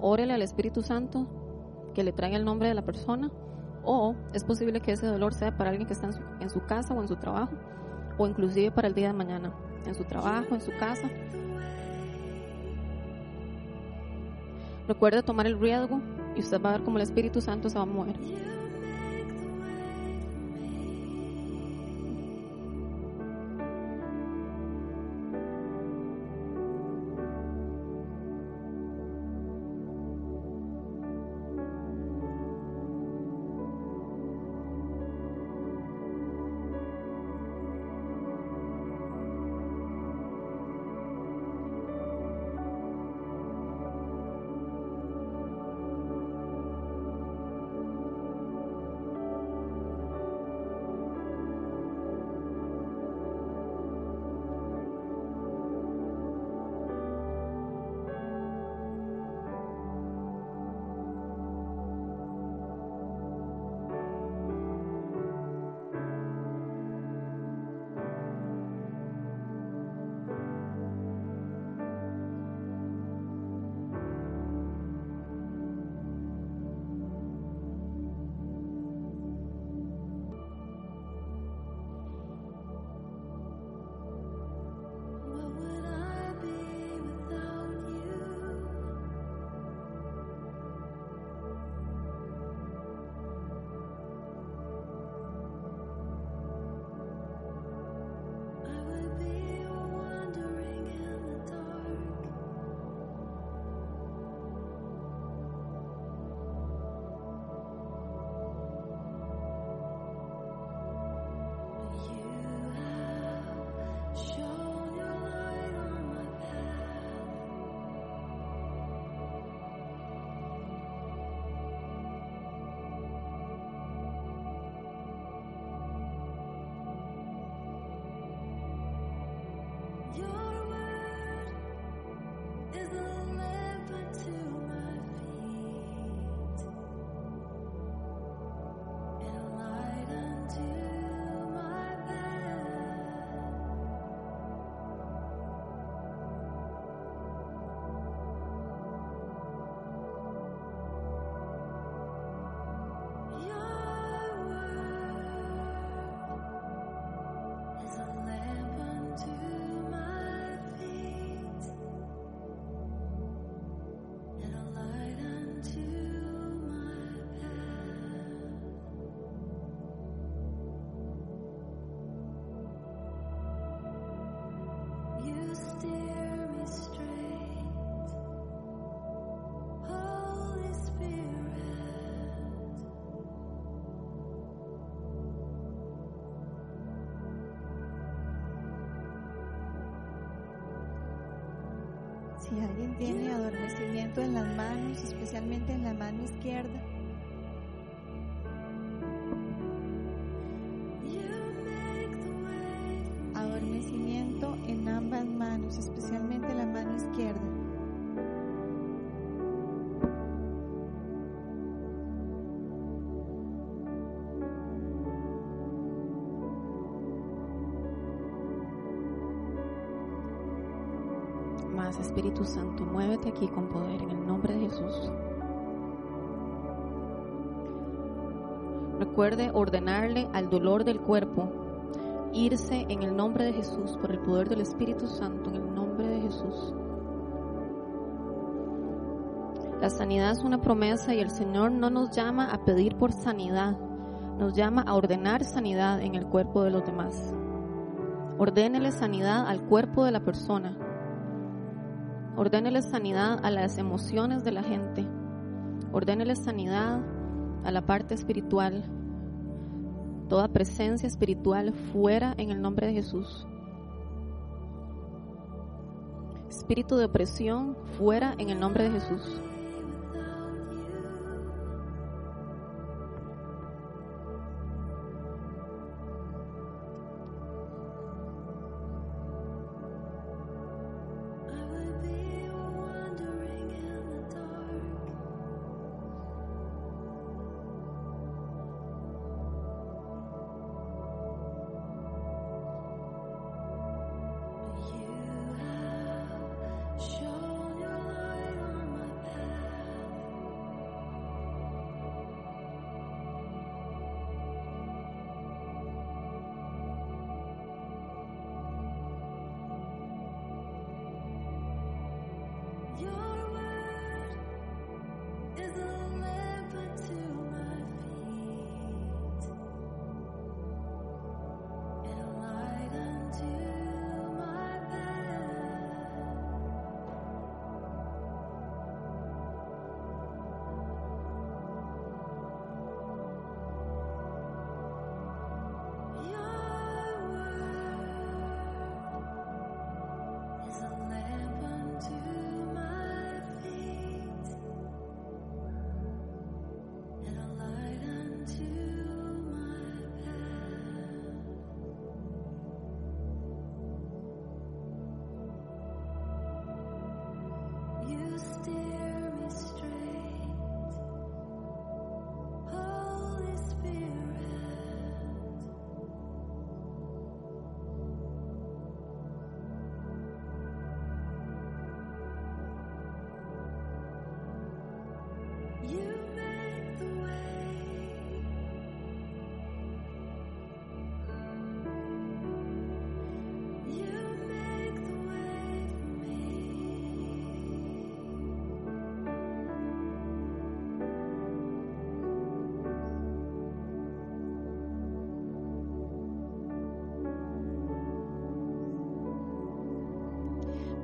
órele al Espíritu Santo que le traiga el nombre de la persona o es posible que ese dolor sea para alguien que está en su, en su casa o en su trabajo o inclusive para el día de mañana, en su trabajo, en su casa. Recuerde tomar el riesgo y usted va a ver cómo el Espíritu Santo se va a mover. Si alguien tiene adormecimiento en las manos, especialmente en la mano izquierda, Espíritu Santo, muévete aquí con poder en el nombre de Jesús. Recuerde ordenarle al dolor del cuerpo irse en el nombre de Jesús por el poder del Espíritu Santo en el nombre de Jesús. La sanidad es una promesa y el Señor no nos llama a pedir por sanidad, nos llama a ordenar sanidad en el cuerpo de los demás. Ordénele sanidad al cuerpo de la persona. Ordénele sanidad a las emociones de la gente. Ordénele sanidad a la parte espiritual. Toda presencia espiritual fuera en el nombre de Jesús. Espíritu de opresión fuera en el nombre de Jesús.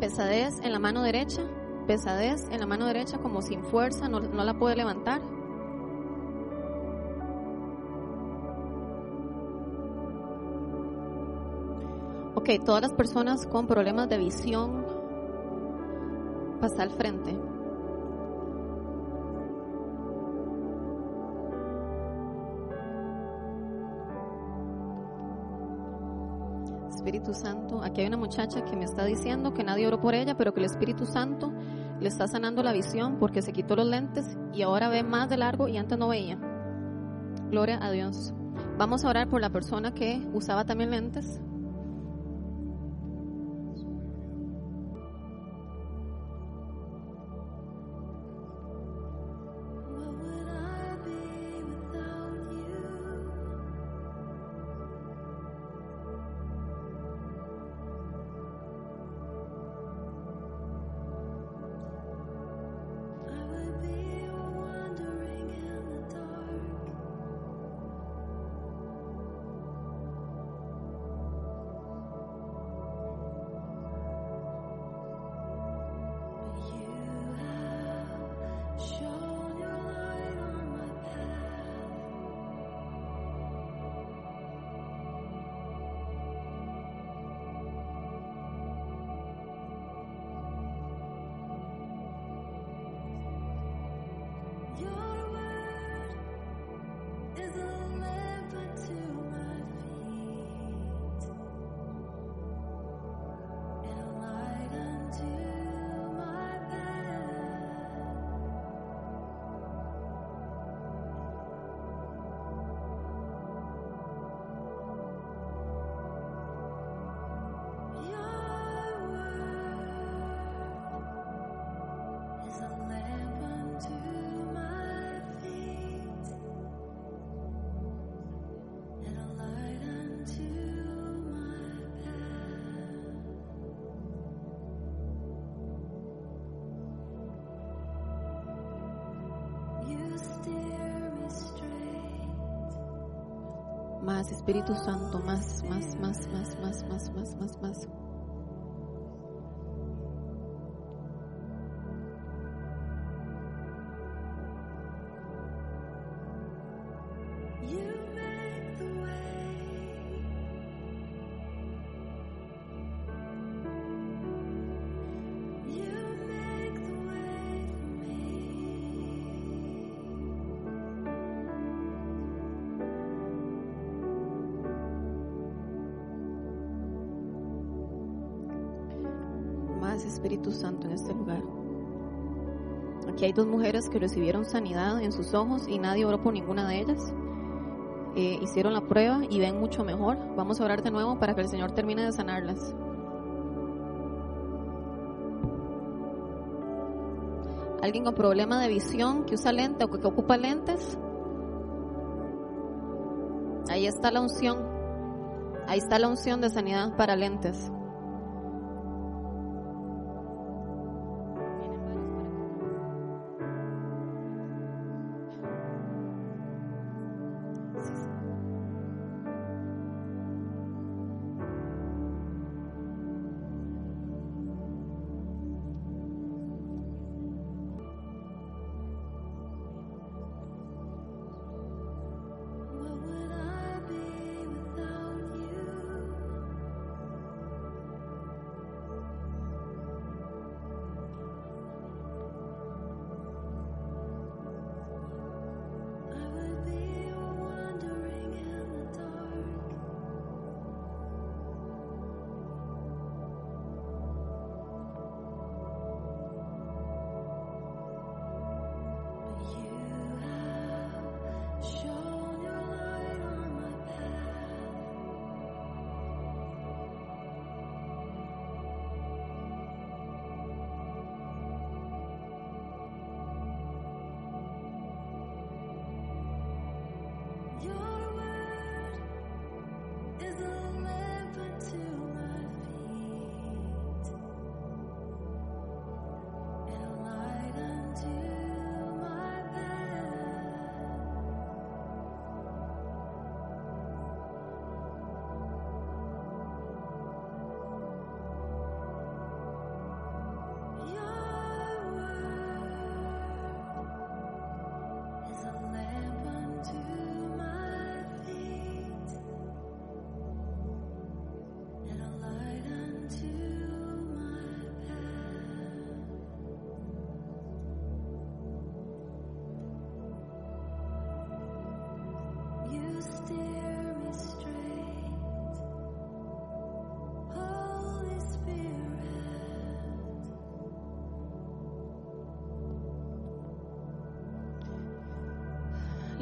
Pesadez en la mano derecha, pesadez en la mano derecha como sin fuerza, no, la puede levantar. Ok, todas las personas con problemas de visión, pasa al frente. Espíritu Santo, aquí hay una muchacha que me está diciendo que nadie oró por ella, pero que el Espíritu Santo le está sanando la visión porque se quitó los lentes y ahora ve más de largo y antes no veía. Gloria a Dios. Vamos a orar por la persona que usaba también lentes. Más Espíritu Santo, más, más, más, más, más, más, más, más, más. Que recibieron sanidad en sus ojos y nadie oró por ninguna de ellas. Eh, hicieron la prueba y ven mucho mejor. Vamos a orar de nuevo para que el Señor termine de sanarlas. Alguien con problema de visión que usa lente o que ocupa lentes. Ahí está la unción. Ahí está la unción de sanidad para lentes.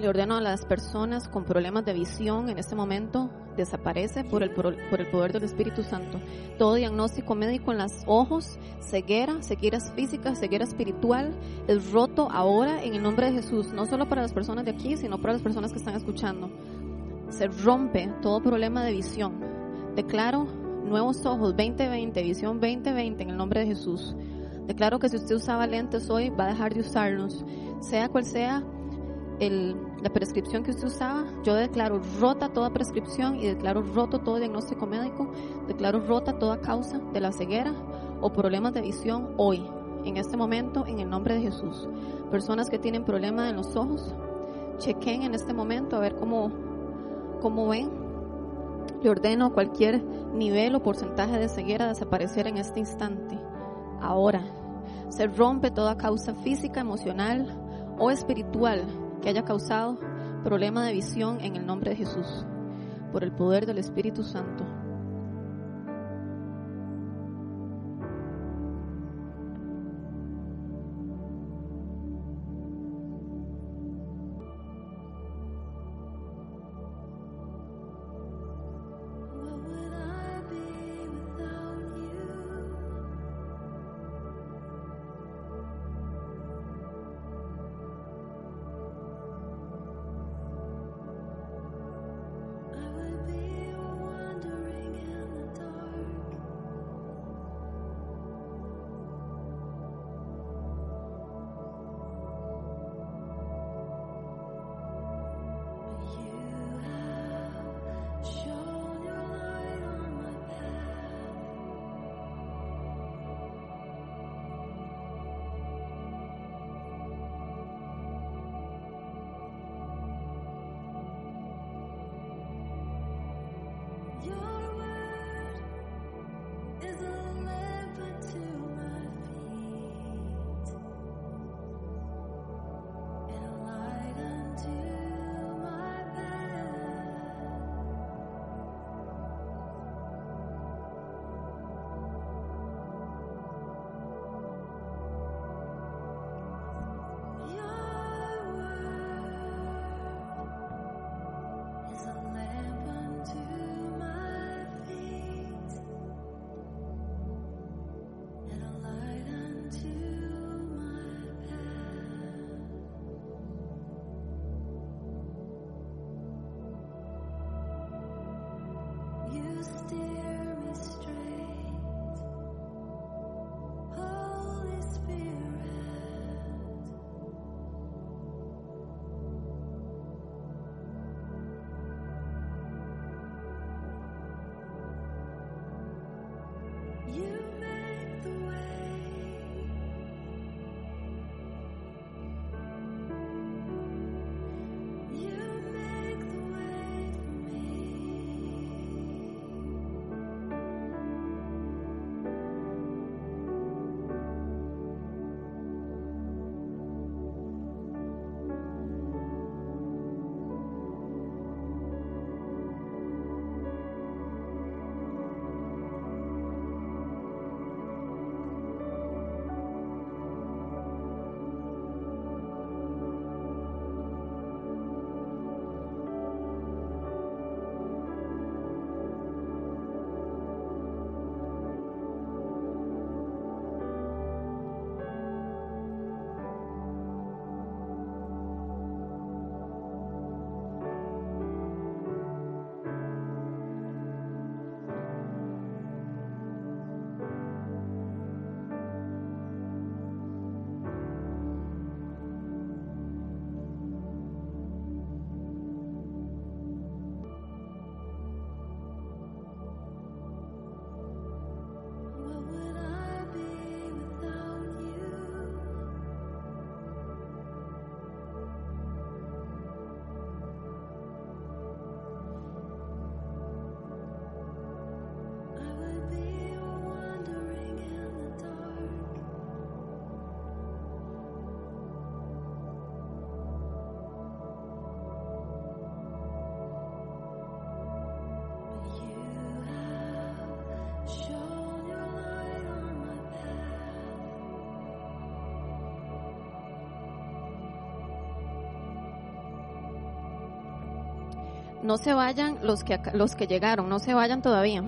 Le ordeno a las personas con problemas de visión en este momento desaparece por el, por, el poder del Espíritu Santo. Todo diagnóstico médico en los ojos, ceguera, ceguera física, ceguera espiritual, es roto ahora en el nombre de Jesús, no solo para las personas de aquí, sino para las personas que están escuchando. Se rompe todo problema de visión. Declaro nuevos ojos 2020, visión 2020 en el nombre de Jesús. Declaro que si usted usaba lentes hoy, va a dejar de usarlos, sea cual sea el- la prescripción que usted usaba, yo declaro rota toda prescripción y declaro roto todo diagnóstico médico, declaro rota toda causa de la ceguera o problemas de visión hoy, en este momento, en el nombre de Jesús. Personas que tienen problemas en los ojos, chequen en este momento a ver cómo, cómo ven. Le ordeno cualquier nivel o porcentaje de ceguera desaparecer en este instante. Ahora, se rompe toda causa física, emocional o espiritual que haya causado problema de visión en el nombre de Jesús, por el poder del Espíritu Santo. No se vayan los que, los que llegaron, no se vayan todavía.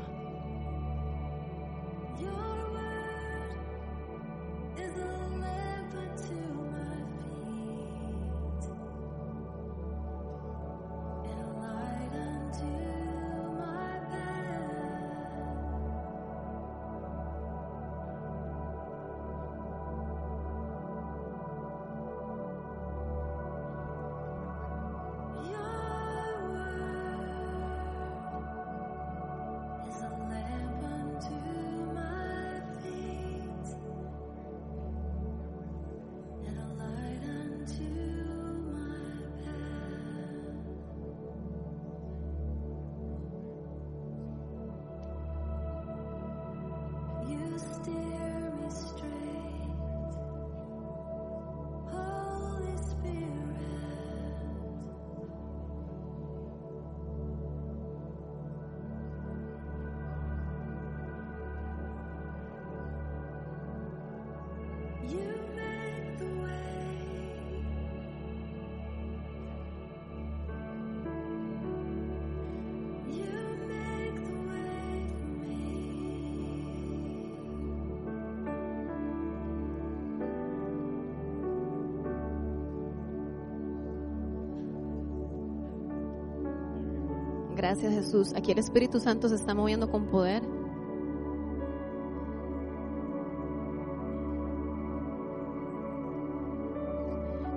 Gracias Jesús. Aquí el Espíritu Santo se está moviendo con poder.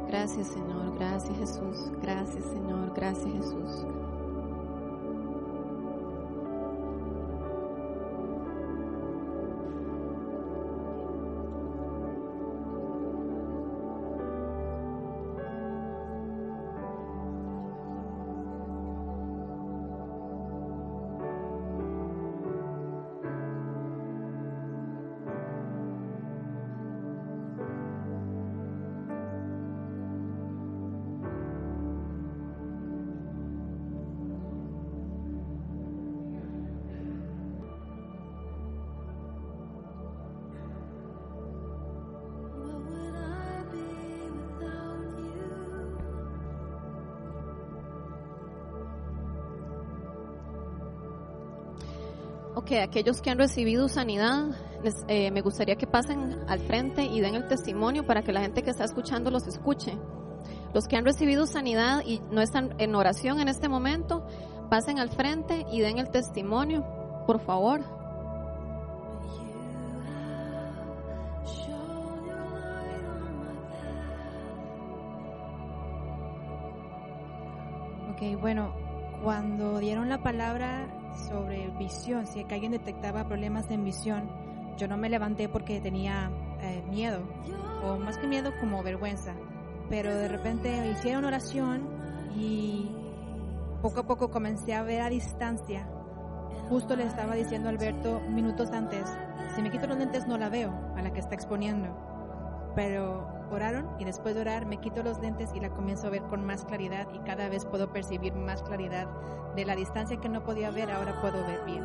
Gracias Señor, gracias Jesús, gracias Señor, gracias Jesús. Ok, aquellos que han recibido sanidad, eh, me gustaría que pasen al frente y den el testimonio para que la gente que está escuchando los escuche. Los que han recibido sanidad y no están en oración en este momento, pasen al frente y den el testimonio, por favor. Ok, bueno, cuando dieron la palabra sobre visión, si alguien detectaba problemas en visión, yo no me levanté porque tenía eh, miedo, o más que miedo como vergüenza, pero de repente hicieron oración y poco a poco comencé a ver a distancia. Justo le estaba diciendo a Alberto minutos antes, si me quito los lentes no la veo a la que está exponiendo. Pero oraron y después de orar me quito los lentes y la comienzo a ver con más claridad y cada vez puedo percibir más claridad de la distancia que no podía ver, ahora puedo ver bien.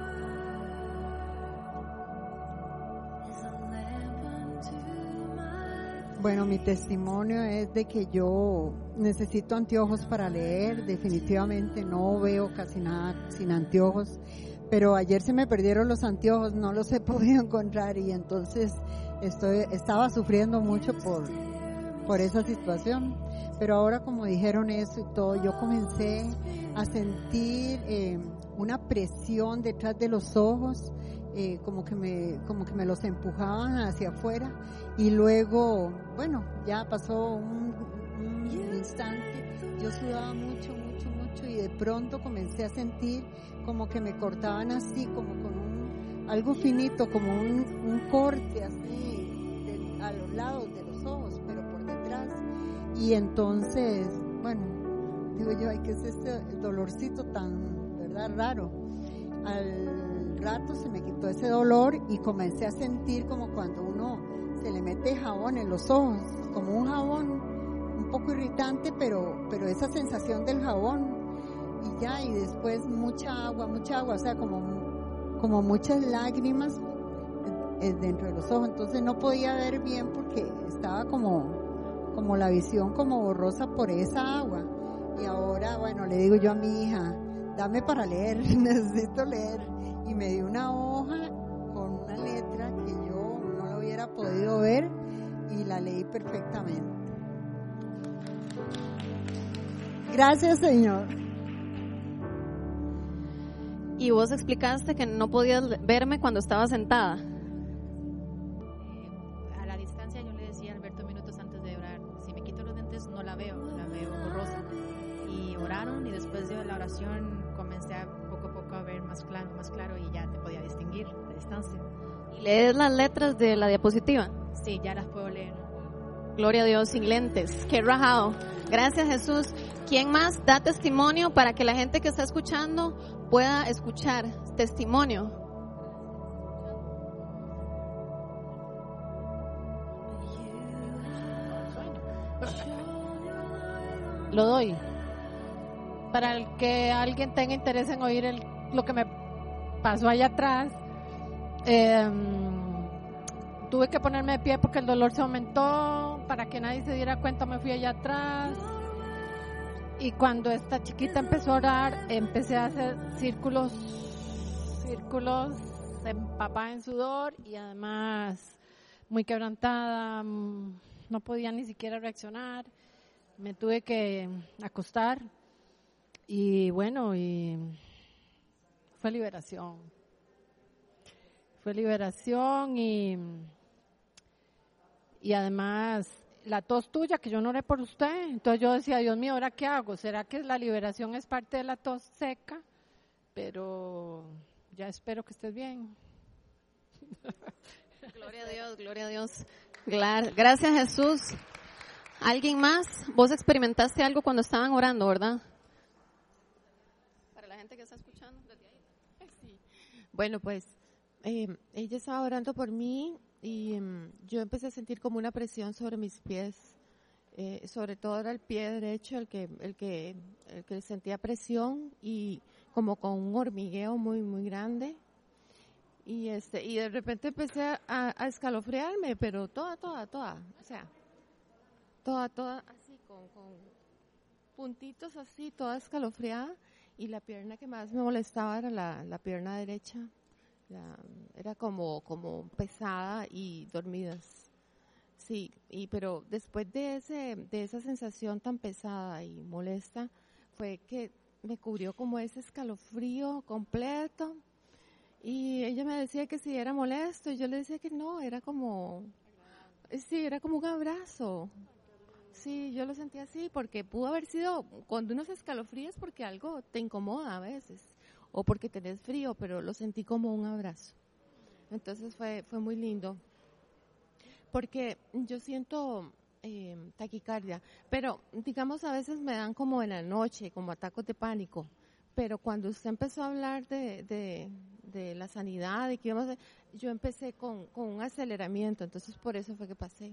Bueno, mi testimonio es de que yo necesito anteojos para leer, definitivamente no veo casi nada sin anteojos, pero ayer se me perdieron los anteojos, no los he (laughs) podido encontrar y entonces estoy estaba sufriendo mucho por por esa situación. Pero ahora como dijeron eso y todo, yo comencé a sentir eh, una presión detrás de los ojos, eh, como que me como que me los empujaban hacia afuera y luego, bueno, ya pasó un, instante, yo sudaba mucho, mucho, mucho y de pronto comencé a sentir como que me cortaban así, como con un algo finito, como un, corte así a los lados de los Y entonces, bueno, digo yo, ay, ¿qué es este dolorcito tan, verdad, raro? Al rato se me quitó ese dolor y comencé a sentir como cuando uno se le mete jabón en los ojos, como un jabón un poco irritante, pero, pero esa sensación del jabón y ya, y después mucha agua, mucha agua, o sea, como, como muchas lágrimas eh, dentro de los ojos, entonces no podía ver bien porque estaba como, como la visión como borrosa por esa agua. Y ahora, bueno, le digo yo a mi hija, dame para leer, (laughs) necesito leer. Y me dio una hoja con una letra que yo no lo hubiera podido ver y la leí perfectamente. Gracias, Señor. Y vos explicaste que no podías verme cuando estaba sentada. Las letras de la diapositiva? Sí, ya las puedo leer. Gloria a Dios, sin lentes. Qué rajado. Gracias Jesús. ¿Quién más da testimonio para que la gente que está escuchando pueda escuchar testimonio? Lo doy. Para el que alguien tenga interés en oír el- lo que me pasó allá atrás, em, tuve que ponerme de pie porque el dolor se aumentó. Para que nadie se diera cuenta, me fui allá atrás. Y cuando esta chiquita empezó a orar, empecé a hacer círculos, círculos empapada en sudor y además muy quebrantada, no podía ni siquiera reaccionar, me tuve que acostar y bueno, y fue liberación. Fue liberación y, y además la tos tuya, que yo no oré por usted. Entonces yo decía, Dios mío, ¿ahora qué hago? ¿Será que la liberación es parte de la tos seca? Pero ya espero que estés bien. (laughs) Gloria a Dios, gloria a Dios. Gracias Jesús. ¿Alguien más? Vos experimentaste algo cuando estaban orando, ¿verdad? Para la gente que está escuchando desde ahí. Bueno, pues eh, ella estaba orando por mí y mm, yo empecé a sentir como una presión sobre mis pies. Eh, sobre todo era el pie derecho el que, el que, el que sentía presión y como con un hormigueo muy, muy grande. Y este, y de repente empecé a, a escalofriarme, pero toda, toda, toda, o sea, toda, toda, así, con, con puntitos así, toda escalofriada. Y la pierna que más me molestaba era la, la pierna derecha. Era como, como pesada y dormidas. Sí, y pero después de ese, de esa sensación tan pesada y molesta, fue que me cubrió como ese escalofrío completo. Y ella me decía que sí era molesto, y yo le decía que no, era como, sí, era como un abrazo. Sí, yo lo sentí así porque pudo haber sido, cuando uno se porque algo te incomoda a veces o porque tenés frío, pero lo sentí como un abrazo. Entonces fue, fue muy lindo. Porque yo siento eh, taquicardia, pero digamos a veces me dan como en la noche, como atacos de pánico. Pero cuando usted empezó a hablar de, de, de la sanidad y que íbamos a- yo empecé con, con un aceleramiento, entonces por eso fue que pasé.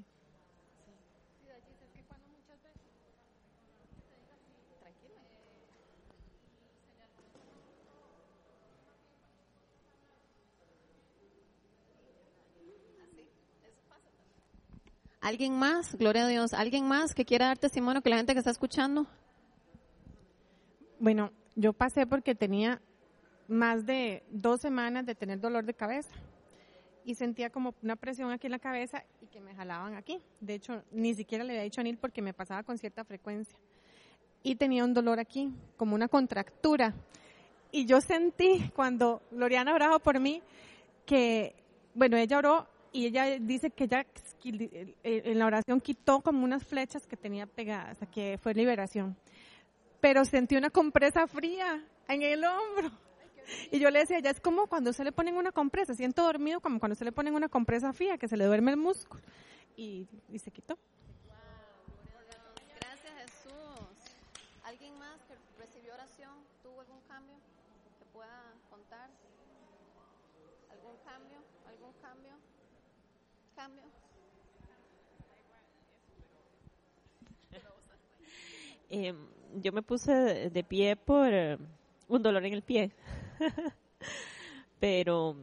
¿Alguien más? Gloria a Dios. ¿Alguien más que quiera dar testimonio que la gente que está escuchando? Bueno, yo pasé porque tenía más de dos semanas de tener dolor de cabeza y sentía como una presión aquí en la cabeza y que me jalaban aquí. De hecho, ni siquiera le había dicho a Neil porque me pasaba con cierta frecuencia. Y tenía un dolor aquí, como una contractura. Y yo sentí cuando Loriana oraba por mí que, bueno, ella oró y ella dice que ella en la oración quitó como unas flechas que tenía pegadas, que fue liberación. Pero sentí una compresa fría en el hombro. Y yo le decía, ya es como cuando se le ponen una compresa, siento dormido como cuando se le ponen una compresa fría, que se le duerme el músculo. Y se quitó. Gracias Jesús. ¿Alguien más que recibió oración tuvo algún cambio que pueda contar? ¿Algún cambio? ¿Algún cambio? ¿Cambio? Eh, yo me puse de, pie por eh, un dolor en el pie. (laughs) Pero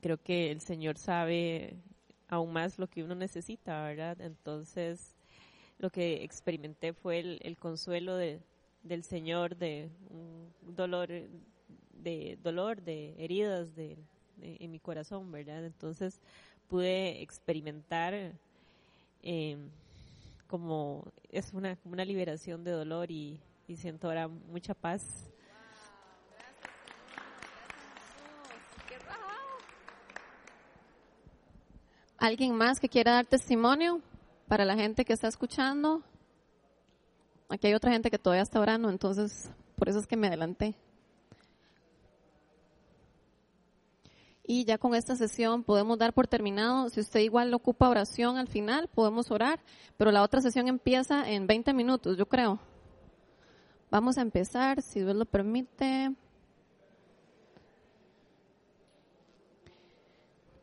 creo que el Señor sabe aún más lo que uno necesita, ¿verdad? Entonces, lo que experimenté fue el, el consuelo de, del Señor, de un dolor, de dolor, de heridas de, en mi corazón, ¿verdad? Entonces pude experimentar eh, como es una, una liberación de dolor y, y siento ahora mucha paz. ¿Alguien más que quiera dar testimonio para la gente que está escuchando? Aquí hay otra gente que todavía está orando, entonces por eso es que me adelanté. Y ya con esta sesión podemos dar por terminado. Si usted igual ocupa oración al final, podemos orar, pero la otra sesión empieza en 20 minutos, yo creo. Vamos a empezar, si Dios lo permite.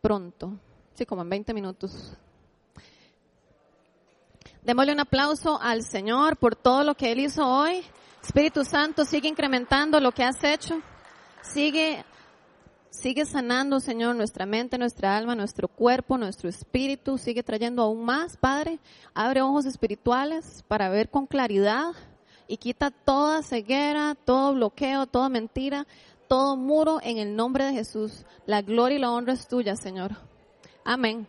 Pronto, sí, como en 20 minutos. Démosle un aplauso al Señor por todo lo que Él hizo hoy. Espíritu Santo, sigue incrementando lo que has hecho. Sigue, sigue sanando, Señor, nuestra mente, nuestra alma, nuestro cuerpo, nuestro espíritu. Sigue trayendo aún más, Padre. Abre ojos espirituales para ver con claridad y quita toda ceguera, todo bloqueo, toda mentira, todo muro en el nombre de Jesús. La gloria y la honra es tuya, Señor. Amén.